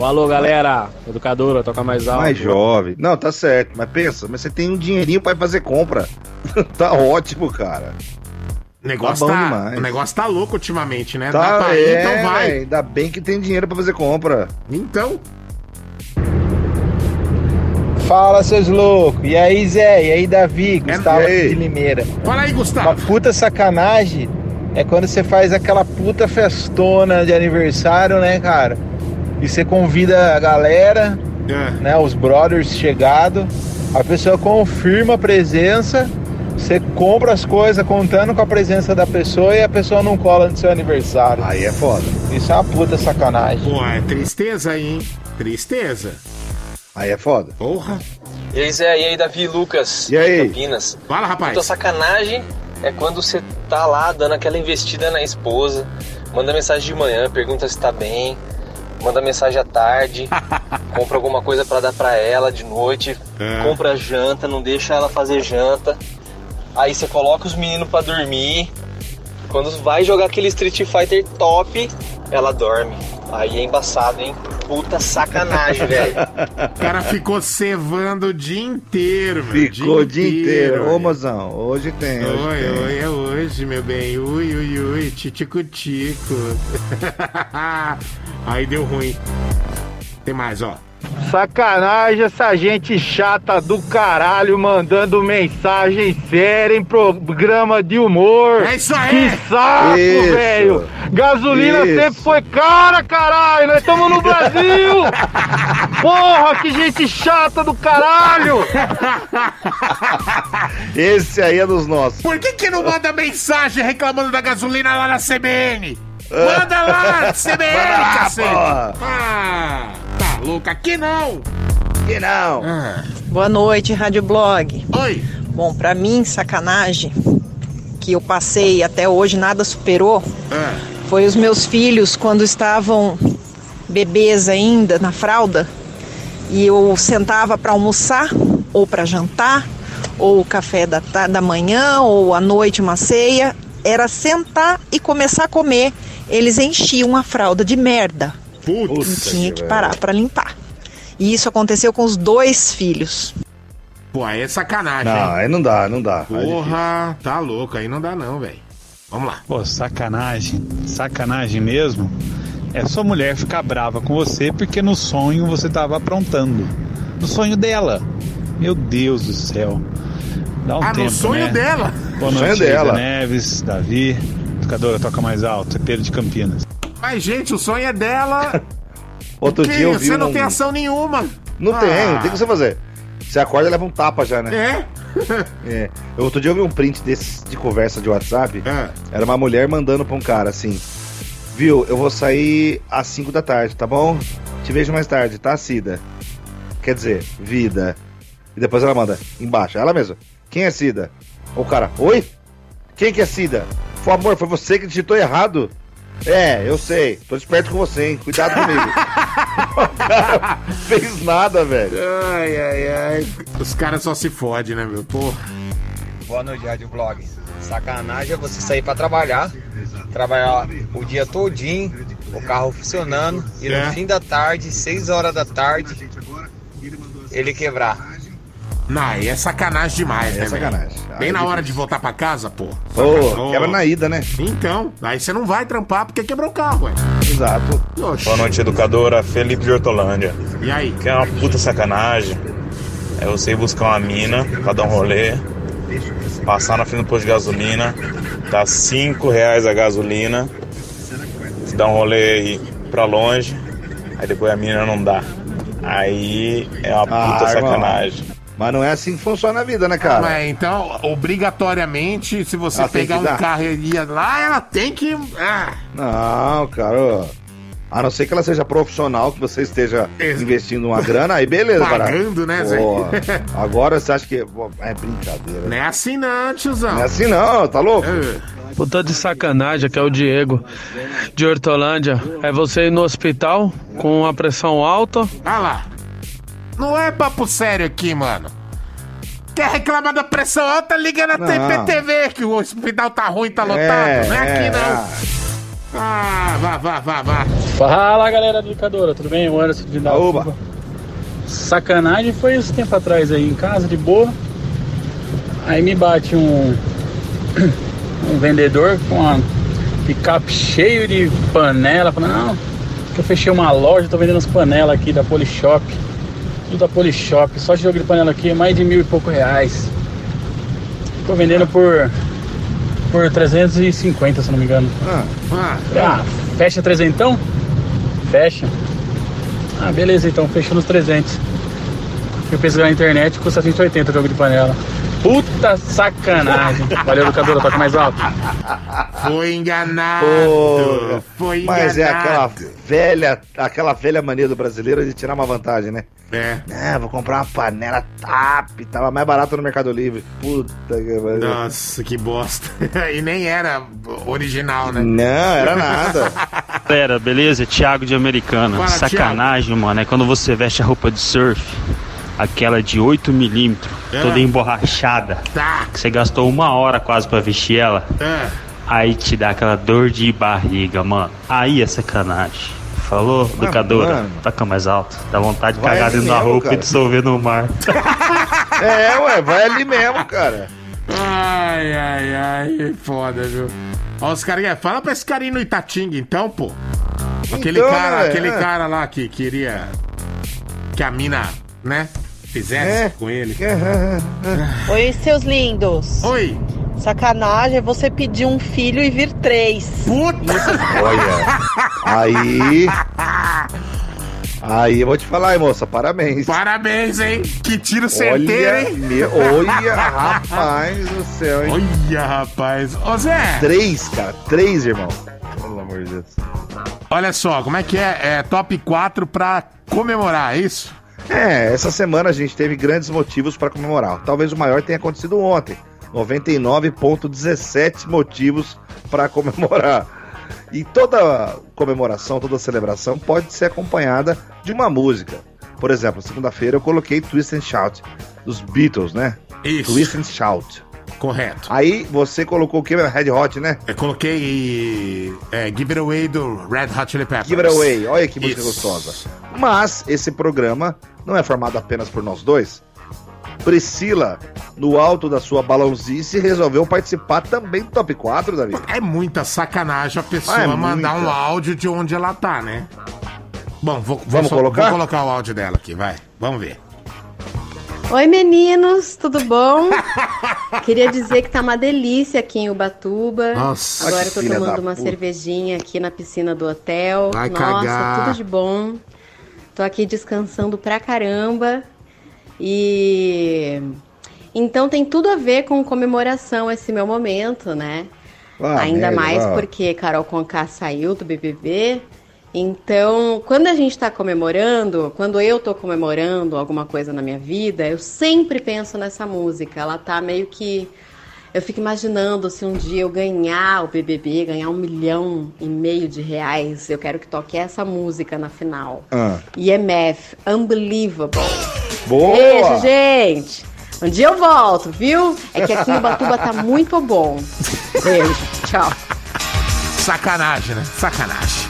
Alô, galera, educadora, toca mais alto.
Mais jovem. Não, tá certo. Mas pensa, mas você tem um dinheirinho pra ir fazer compra. tá ótimo, cara.
O negócio
Tá
tá, o negócio tá louco ultimamente, né?
Tá,
Dá pra ir,
é,
então vai.
véi, Ainda bem que tem dinheiro pra fazer compra.
Então.
Fala, seus loucos. E aí, Zé? E aí, Davi? Gustavo
e aí?
aqui de Limeira.
Fala aí, Gustavo.
Uma puta sacanagem é quando você faz aquela puta festona de aniversário, né, cara? E você convida a galera,
É.
né, os brothers chegado, a pessoa confirma a presença, você compra as coisas contando com a presença da pessoa e a pessoa não cola no seu aniversário.
Aí é foda.
Isso é uma puta sacanagem.
Pô, é tristeza aí, hein? Tristeza.
Aí é foda.
Porra.
E aí, Zé, e aí, Davi Lucas?
E aí?
Campinas.
Fala, rapaz.
Puta sacanagem é quando você tá lá dando aquela investida na esposa, manda mensagem de manhã, pergunta se tá bem, manda mensagem à tarde, compra alguma coisa pra dar pra ela de noite,
É.
compra janta, não deixa ela fazer janta. Aí você coloca os meninos pra dormir. Quando vai jogar aquele Street Fighter top, ela dorme. Aí é embaçado, hein? Puta sacanagem, velho.
O cara ficou cevando o dia inteiro, meu.
Ficou o dia inteiro. Ô,
velho.
mozão, hoje tem. Hoje
Oi,
tem.
oi, é hoje, meu bem. Ui, ui, ui, titico-tico. Aí deu ruim. Tem mais, ó.
Sacanagem essa gente chata do caralho mandando mensagem séria em programa de humor.
É isso aí!
Que saco, velho! Gasolina
Isso.
sempre foi cara, caralho! Nós estamos no Brasil! Porra, que gente chata do caralho!
Esse aí é dos nossos.
Por que que não manda mensagem reclamando da gasolina lá na CBN? Manda lá, CBN,
Manda lá,
cacete!
porra.
Ah, tá louco, aqui não!
Que não.
Boa noite, Rádio Blog.
Oi.
Bom, pra mim, sacanagem que eu passei até hoje nada superou foi os meus filhos quando estavam bebês ainda na fralda e eu sentava para almoçar ou para jantar ou café da, da manhã ou à noite uma ceia era sentar e começar a comer eles enchiam a fralda de merda e tinha que parar para limpar e isso aconteceu com os dois filhos
Pô, aí é sacanagem,
Não, aí não dá, não dá. É
Porra, tá louco, aí não dá não, velho. Vamos lá.
Pô, sacanagem, sacanagem mesmo. É sua mulher ficar brava com você porque no sonho você tava aprontando. No sonho dela. Meu Deus do céu. Dá um
Ah, no
tempo,
sonho
né?
dela.
Boa
No
noite,
sonho dela.
Neves, Davi. Tocadora toca mais alto, é Pedro de Campinas.
Mas, gente, o sonho é dela.
Outro
Que
dia eu vi
Você não
um-
tem ação nenhuma.
Não
Ah.
tem, não tem o que você fazer. Você acorda e leva um tapa já, né?
É?
É. Eu, outro dia eu vi um print desse de conversa de WhatsApp.
É.
Era uma mulher mandando pra um cara assim: Viu, eu vou sair às 5 da tarde, tá bom? Te vejo mais tarde, tá, Cida? Quer dizer, vida. E depois ela manda embaixo, ela mesma. Quem é Cida? O cara, oi? Quem que é Cida? Foi amor, foi você que digitou errado. É, eu sei. Tô esperto com você, hein? Cuidado comigo. o cara fez nada, velho.
Ai, ai, ai. Os caras só se fodem, né, meu? Porra.
Boa noite, Rádio Blog. Sacanagem é você sair pra trabalhar, trabalhar o dia todinho, o carro funcionando, e no
É.
fim da tarde, 6 horas da tarde, ele quebrar.
Não, aí é sacanagem demais,
É
né, velho?
sacanagem.
Bem
Aí
na
é
hora de voltar pra casa, pô.
Ô, quebra na ida, né?
Então, aí você não vai trampar porque quebrou o carro, ué.
Exato.
Boa noite, educadora. Felipe de Hortolândia.
E aí?
Que é uma puta sacanagem. É você ir buscar uma mina pra dar um rolê, passar na frente do posto de gasolina, dá 5 reais a gasolina, você dá um rolê ir pra longe, aí depois a mina não dá. Aí é uma puta
Ah, irmão. Mas não é assim que funciona a vida, né, cara?
Mas então, obrigatoriamente, se você
Ela
pegar um
dar.
carro e ir lá, ela tem que. Ah,
Não, cara. A não ser que ela seja profissional, que você esteja investindo uma grana, aí beleza, cara.
Pagando, né, Zé?
Agora você acha que. pô, É brincadeira.
não é assim não, tiozão.
Não é assim não, tá louco?
Puta de sacanagem, que é o Diego de Hortolândia. É você ir no hospital com a pressão alta.
Ah lá. Não é papo sério aqui, mano. Quer reclamar da pressão alta, liga na
Não.
TPTV, que o hospital tá ruim, tá lotado.
É,
não é aqui,
é,
não. Ah, vá, vá, vá, vá.
Fala galera do Educadora, tudo bem? O Anderson de Dalva. Sacanagem foi esse tempo atrás aí em casa, de boa. Aí me bate um, um vendedor com uma picape cheio de panela. Falando, não, que eu fechei uma loja, tô vendendo as panelas aqui da Polishop. Tudo da Polishop, só jogo de panela aqui mais de mil e pouco reais. Tô vendendo por, por 350, se não me engano.
Ah,
Ah, fecha trezentão? Fecha. Ah, beleza então, fechou nos 300. Fui pesquisar na internet, custa 180 o jogo de panela. Puta sacanagem. Valeu, educadora, toca mais alto.
Foi enganado.
Pô,
foi
Mas é
enganado.
aquela velha, aquela velha mania do brasileiro de tirar uma vantagem, né?
É.
É, vou comprar uma panela TAP, tava mais barato no Mercado Livre. Puta que pariu.
Nossa, que bosta. e nem era original, né?
Não, era nada.
Galera, beleza? Thiago de Americana.
Fala,
Sacanagem, mano. É quando você veste a roupa de surf, aquela de 8mm,
É.
toda emborrachada.
Tá.
Que você gastou uma hora quase pra vestir ela.
É.
Aí te dá aquela dor de barriga, mano. Aí é sacanagem. Falou, educadora?
mano.
Toca mais alto. Dá vontade de
Vai
cagar dentro da roupa
cara.
e dissolver no mar.
É, ué, vai ali mesmo, cara.
Ai, ai, ai, foda, viu? Ó, os caras. Fala pra esse carinha no Itatinga, então, pô. Aquele
Então,
cara,
né,
aquele
é.
cara lá que queria que a mina, né, fizesse
É.
com ele.
Oi, seus lindos.
Oi.
Sacanagem é você pedir um filho e vir três.
Puta!
Olha. Aí. Aí eu vou te falar, hein, moça, parabéns.
Parabéns, hein? Que tiro certeiro,
Olha,
hein?
meu- olha, rapaz do céu, hein?
Olha, rapaz. Ô, Zé.
Três, cara, três, irmão. Pelo amor de Deus.
Olha só, como é que é? É top 4 pra comemorar, é isso?
É, essa semana a gente teve grandes motivos para comemorar. Talvez o maior tenha acontecido ontem. 99,17 motivos para comemorar. E toda comemoração, toda celebração pode ser acompanhada de uma música. Por exemplo, segunda-feira eu coloquei Twist and Shout dos Beatles, né?
Isso.
Twist and Shout.
Correto.
Aí você colocou o que? Red Hot, né?
Eu coloquei é, Give It Away do Red Hot Chili Peppers.
Give It Away. Olha que música
Isso.
gostosa. Mas esse programa não é formado apenas por nós dois. Priscila, no alto da sua balãozice, resolveu participar também do top 4, Davi.
É muita sacanagem a pessoa
Ah, é
mandar
muita.
um áudio de onde ela tá, né? Bom, vou, vou
Vamos
só-
colocar?
Vou colocar o áudio dela aqui, vai. Vamos ver.
Oi meninos, tudo bom? Queria dizer que tá uma delícia aqui em Ubatuba.
Nossa,
Agora eu tô tomando uma
puta.
cervejinha aqui na piscina do hotel.
Vai
Nossa,
cagar.
tudo de bom. Tô aqui descansando pra caramba. E então tem tudo a ver com comemoração esse meu momento, né?
Ah,
Ainda mais
ah.
porque Carol Conká saiu do BBB. Então, quando a gente tá comemorando, quando eu tô comemorando alguma coisa na minha vida, eu sempre penso nessa música. Ela tá meio que. Eu fico imaginando se um dia eu ganhar o BBB, ganhar um milhão e meio de reais, eu quero que toque essa música na final.
Ah.
IMF, Unbelievable.
Boa!
Beijo, gente! Um dia eu volto, viu? É que aqui em Ubatuba tá muito bom. Beijo, tchau.
Sacanagem, né? Sacanagem.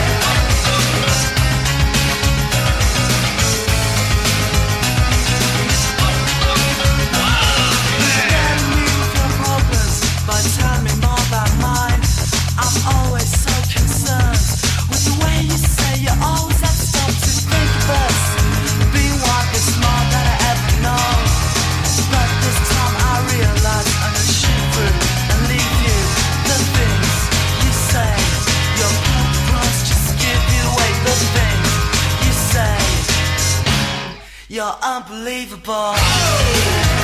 Unbelievable.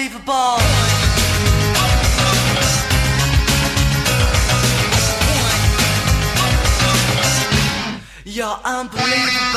Unbelievable. You're unbelievable.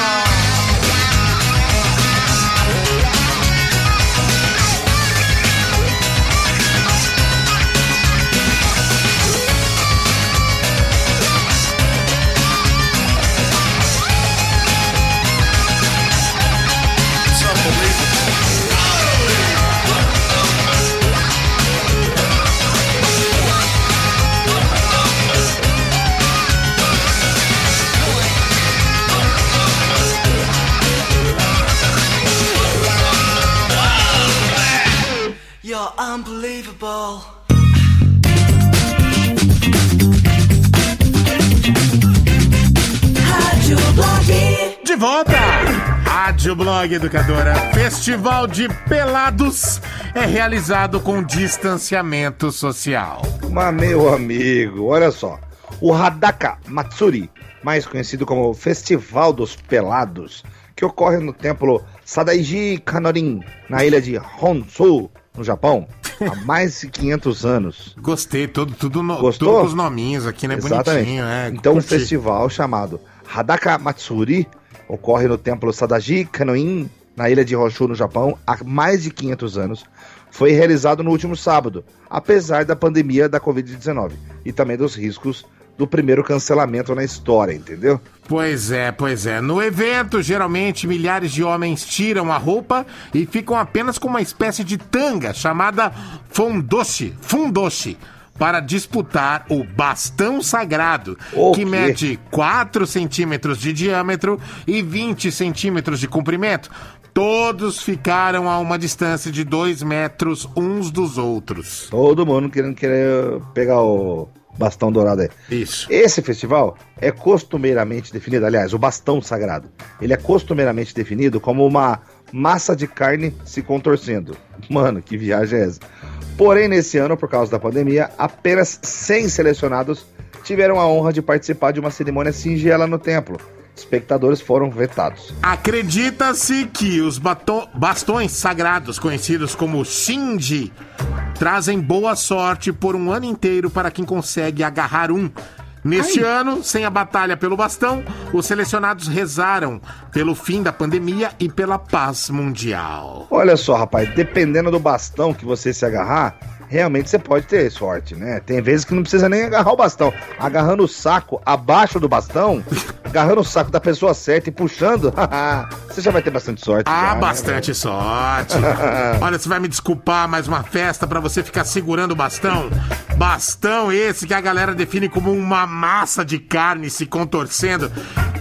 Blog
Educadora. Festival de Pelados é realizado com distanciamento social.
Mas, meu amigo, olha só. O Hadaka Matsuri, mais conhecido como Festival dos Pelados, que ocorre no templo Sadaiji Kanorin, na ilha de Honshu, no Japão, há mais de 500 anos.
Gostei, tudo, tudo, no,
Gostou?
com os nominhos aqui, né?
Exatamente.
Bonitinho, é.
então, um
curti.
festival chamado Hadaka Matsuri ocorre no templo Sadaji Kanoin, na ilha de Honshu, no Japão, há mais de 500 anos. Foi realizado no último sábado, apesar da pandemia da Covid-19 e também dos riscos do primeiro cancelamento na história, entendeu?
Pois é, pois é. No evento, geralmente milhares de homens tiram a roupa e ficam apenas com uma espécie de tanga chamada fundoshi, fundoshi, para disputar o bastão sagrado,
O
que
quê?
mede 4 centímetros de diâmetro e 20 centímetros de comprimento. Todos ficaram a uma distância de 2 metros uns dos outros.
Todo mundo querendo querer pegar o bastão dourado aí.
Isso.
Esse festival é costumeiramente definido, aliás, o bastão sagrado, ele é costumeiramente definido como uma massa de carne se contorcendo. Mano, que viagem é essa? Porém, nesse ano, por causa da pandemia, apenas 100 selecionados tiveram a honra de participar de uma cerimônia singela no templo. Espectadores foram vetados.
Acredita-se que os bastões sagrados, conhecidos como Shinji, trazem boa sorte por um ano inteiro para quem consegue agarrar um. Neste ano, sem a batalha pelo bastão, os selecionados rezaram pelo fim da pandemia e pela paz mundial.
Olha só, rapaz, dependendo do bastão que você se agarrar, realmente você pode ter sorte, né? Tem vezes que não precisa nem agarrar o bastão. Agarrando o saco abaixo do bastão, agarrando o saco da pessoa certa e puxando, você já vai ter bastante sorte.
Ah,
já, né,
bastante sorte. Olha, você vai me desculpar, mais uma festa pra você ficar segurando o bastão. Bastão esse que a galera define como uma massa de carne se contorcendo.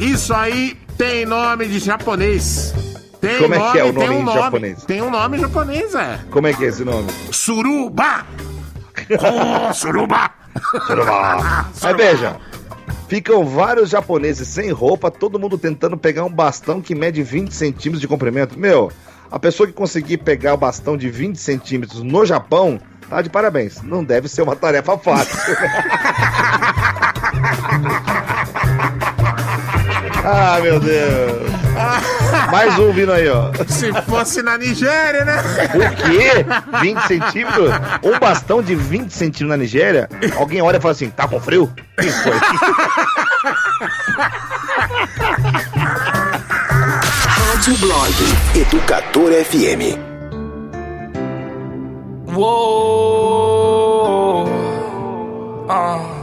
Isso aí tem nome de japonês. Tem
Como é que é o nome
um
em japonês?
Tem um nome japonês, é.
Como é que é esse nome?
Suruba! Oh, suruba!
Suruba! Mas veja, ficam vários japoneses sem roupa, todo mundo tentando pegar um bastão que mede 20 centímetros de comprimento. Meu, a pessoa que conseguir pegar o bastão de 20 centímetros no Japão, tá de parabéns. Não deve ser uma tarefa fácil. ah, meu Deus. Mais um vindo aí, ó.
Se fosse na Nigéria, né?
O quê? 20 centímetros? Um bastão de 20 centímetros na Nigéria? Alguém olha e fala assim, tá com frio? Quem foi?
Rádio Blog Educador FM.
Whoa. Uh.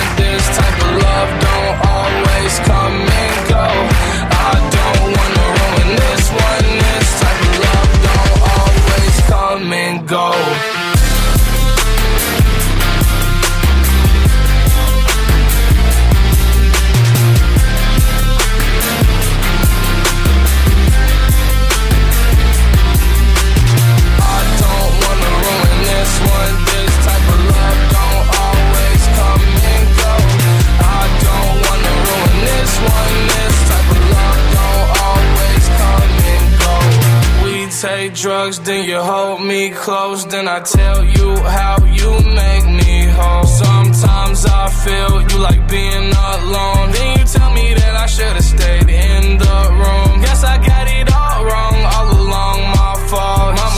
This type of love don't always come and go. I don't wanna ruin this one. This type of love don't always come and go. Take drugs, then you hold me close, then I tell you how you make me whole. Sometimes I feel you like being alone. Then you tell me that I should've stayed in the room. Guess I got it all wrong all along, my fault. My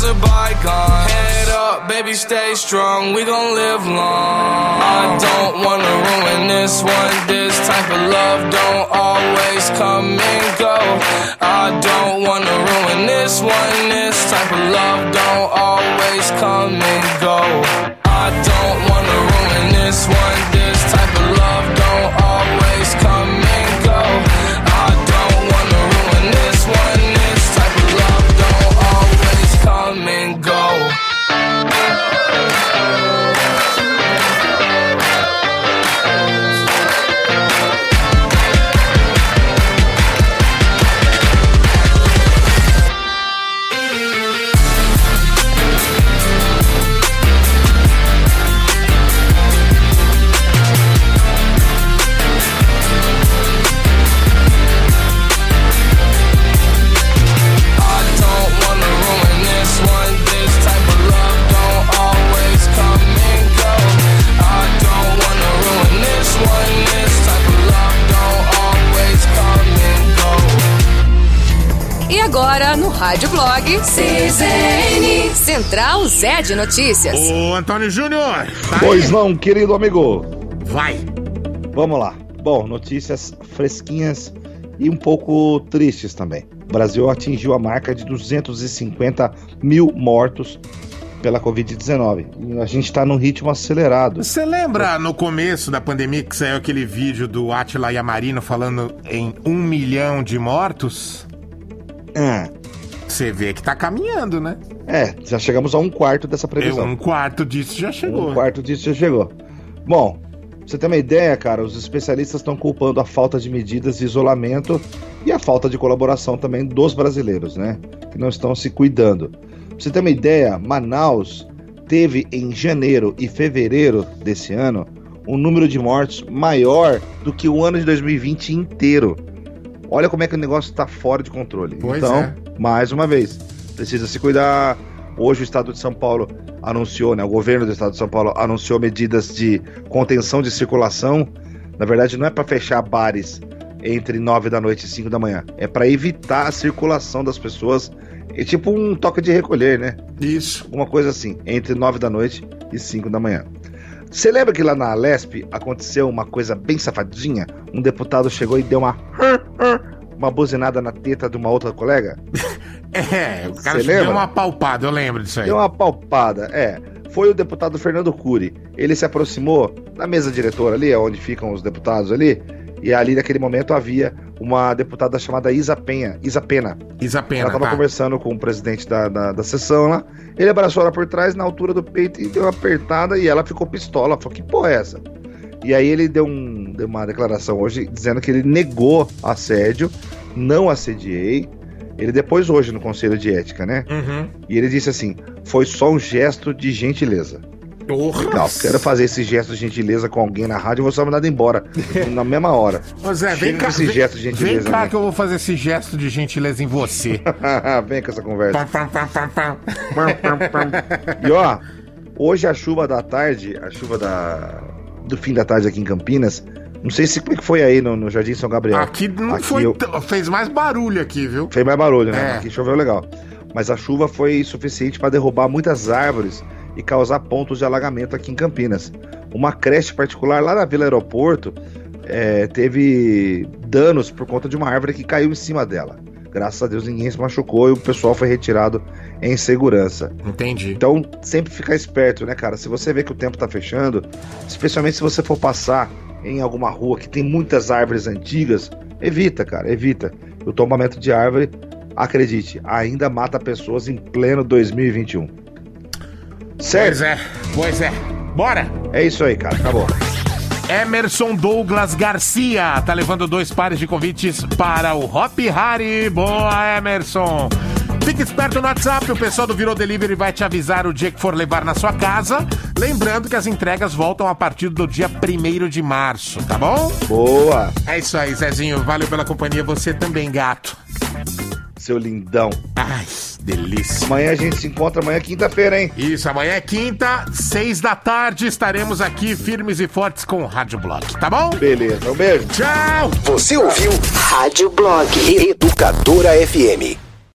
bygones, are bygones. Head up, baby, stay strong, we gon' live long. I don't wanna ruin this one. This type of love don't always come and go. I don't wanna ruin this one. This type of love don't always come and go. I don't wanna ruin this one.
Agora, no Rádio Blog, CZN, Central Zé de Notícias.
Ô, Antônio Júnior. tá
Pois
aí?
não, querido amigo.
Vai.
Vamos lá. Bom, notícias fresquinhas e um pouco tristes também. O Brasil atingiu a marca de 250 mil mortos pela Covid-19. E a gente está num ritmo acelerado.
Você lembra no começo da pandemia que saiu aquele vídeo do Atila Yamarino falando em um milhão de mortos?
É.
Você vê que tá caminhando, né?
É, já chegamos a um quarto dessa previsão.
Um quarto disso já chegou.
Um quarto disso já chegou. Bom, pra você ter uma ideia, cara, os especialistas estão culpando a falta de medidas de isolamento e a falta de colaboração também dos brasileiros, né? Que não estão se cuidando. Pra você ter uma ideia, Manaus teve em janeiro e fevereiro desse ano um número de mortes maior do que o ano de 2020 inteiro. Olha como é que o negócio está fora de controle.
Pois
então,
é.
mais uma vez, precisa se cuidar. Hoje o estado de São Paulo anunciou, né? O governo do estado de São Paulo anunciou medidas de contenção de circulação. Na verdade, não é para fechar bares entre 9 da noite e 5 da manhã. É para evitar a circulação das pessoas. É tipo um toque de recolher, né?
Isso.
Uma coisa assim, entre 9 da noite e 5 da manhã. Você lembra que lá na Lesp aconteceu uma coisa bem safadinha? Um deputado chegou e deu uma uma buzinada na teta de uma outra colega?
É, o cara deu uma palpada, eu lembro disso aí.
Deu uma palpada, é. Foi o deputado Fernando Cury. Ele se aproximou da mesa diretora ali, onde ficam os deputados ali, e ali naquele momento havia uma deputada chamada Isa Penha, Isa Pena.
Isa Pena,
Ela estava
tá.
conversando com o presidente da, da, da sessão lá. Ele abraçou ela por trás, na altura do peito, e deu uma apertada, e ela ficou pistola. Falou, que porra é essa? E aí ele deu, um, deu uma declaração hoje dizendo que ele negou assédio, não assediei. Ele depois hoje no Conselho de Ética, né?
Uhum.
E ele disse assim: foi só um gesto de gentileza. Legal, quero fazer esse gesto de gentileza com alguém na rádio e vou ser mandado embora. na mesma hora.
Ô Zé, vem
Chega
cá.
esse
vem,
gesto de gentileza.
vem cá
né?
que eu vou fazer esse gesto de gentileza em você.
vem com essa conversa. E ó, hoje a chuva da tarde, a chuva da do fim da tarde aqui em Campinas, não sei se como é que foi aí no, no Jardim São Gabriel.
Aqui não foi.
eu-
Fez mais barulho aqui, viu?
Fez mais barulho, né?
É.
Aqui choveu legal. Mas a chuva foi suficiente para derrubar muitas árvores e causar pontos de alagamento aqui em Campinas. Uma creche particular lá na Vila Aeroporto é, teve danos por conta de uma árvore que caiu em cima dela. Graças a Deus ninguém se machucou e o pessoal foi retirado em segurança.
Entendi.
Então, sempre ficar esperto, né, cara? Se você vê que o tempo tá fechando, especialmente se você for passar em alguma rua que tem muitas árvores antigas, evita, cara, evita. O tombamento de árvore, acredite, ainda mata pessoas em pleno 2021. Certo?
Pois é, pois é. Bora!
É isso aí, cara, acabou.
Emerson Douglas Garcia tá levando dois pares de convites para o Hop Hari. Boa, Emerson! Fique esperto no WhatsApp, o pessoal do Virou Delivery vai te avisar o dia que for levar na sua casa. Lembrando que as entregas voltam a partir do dia 1 de março, tá bom?
Boa!
É isso aí, Zezinho. Valeu pela companhia. Você também, gato.
Seu lindão.
Ai, delícia.
Amanhã a gente se encontra, amanhã é quinta-feira, hein?
Isso, amanhã é quinta, seis da tarde, estaremos aqui firmes e fortes com o Rádio Blog, tá bom?
Beleza, um beijo.
Tchau!
Você ouviu Rádio Blog Educadora FM.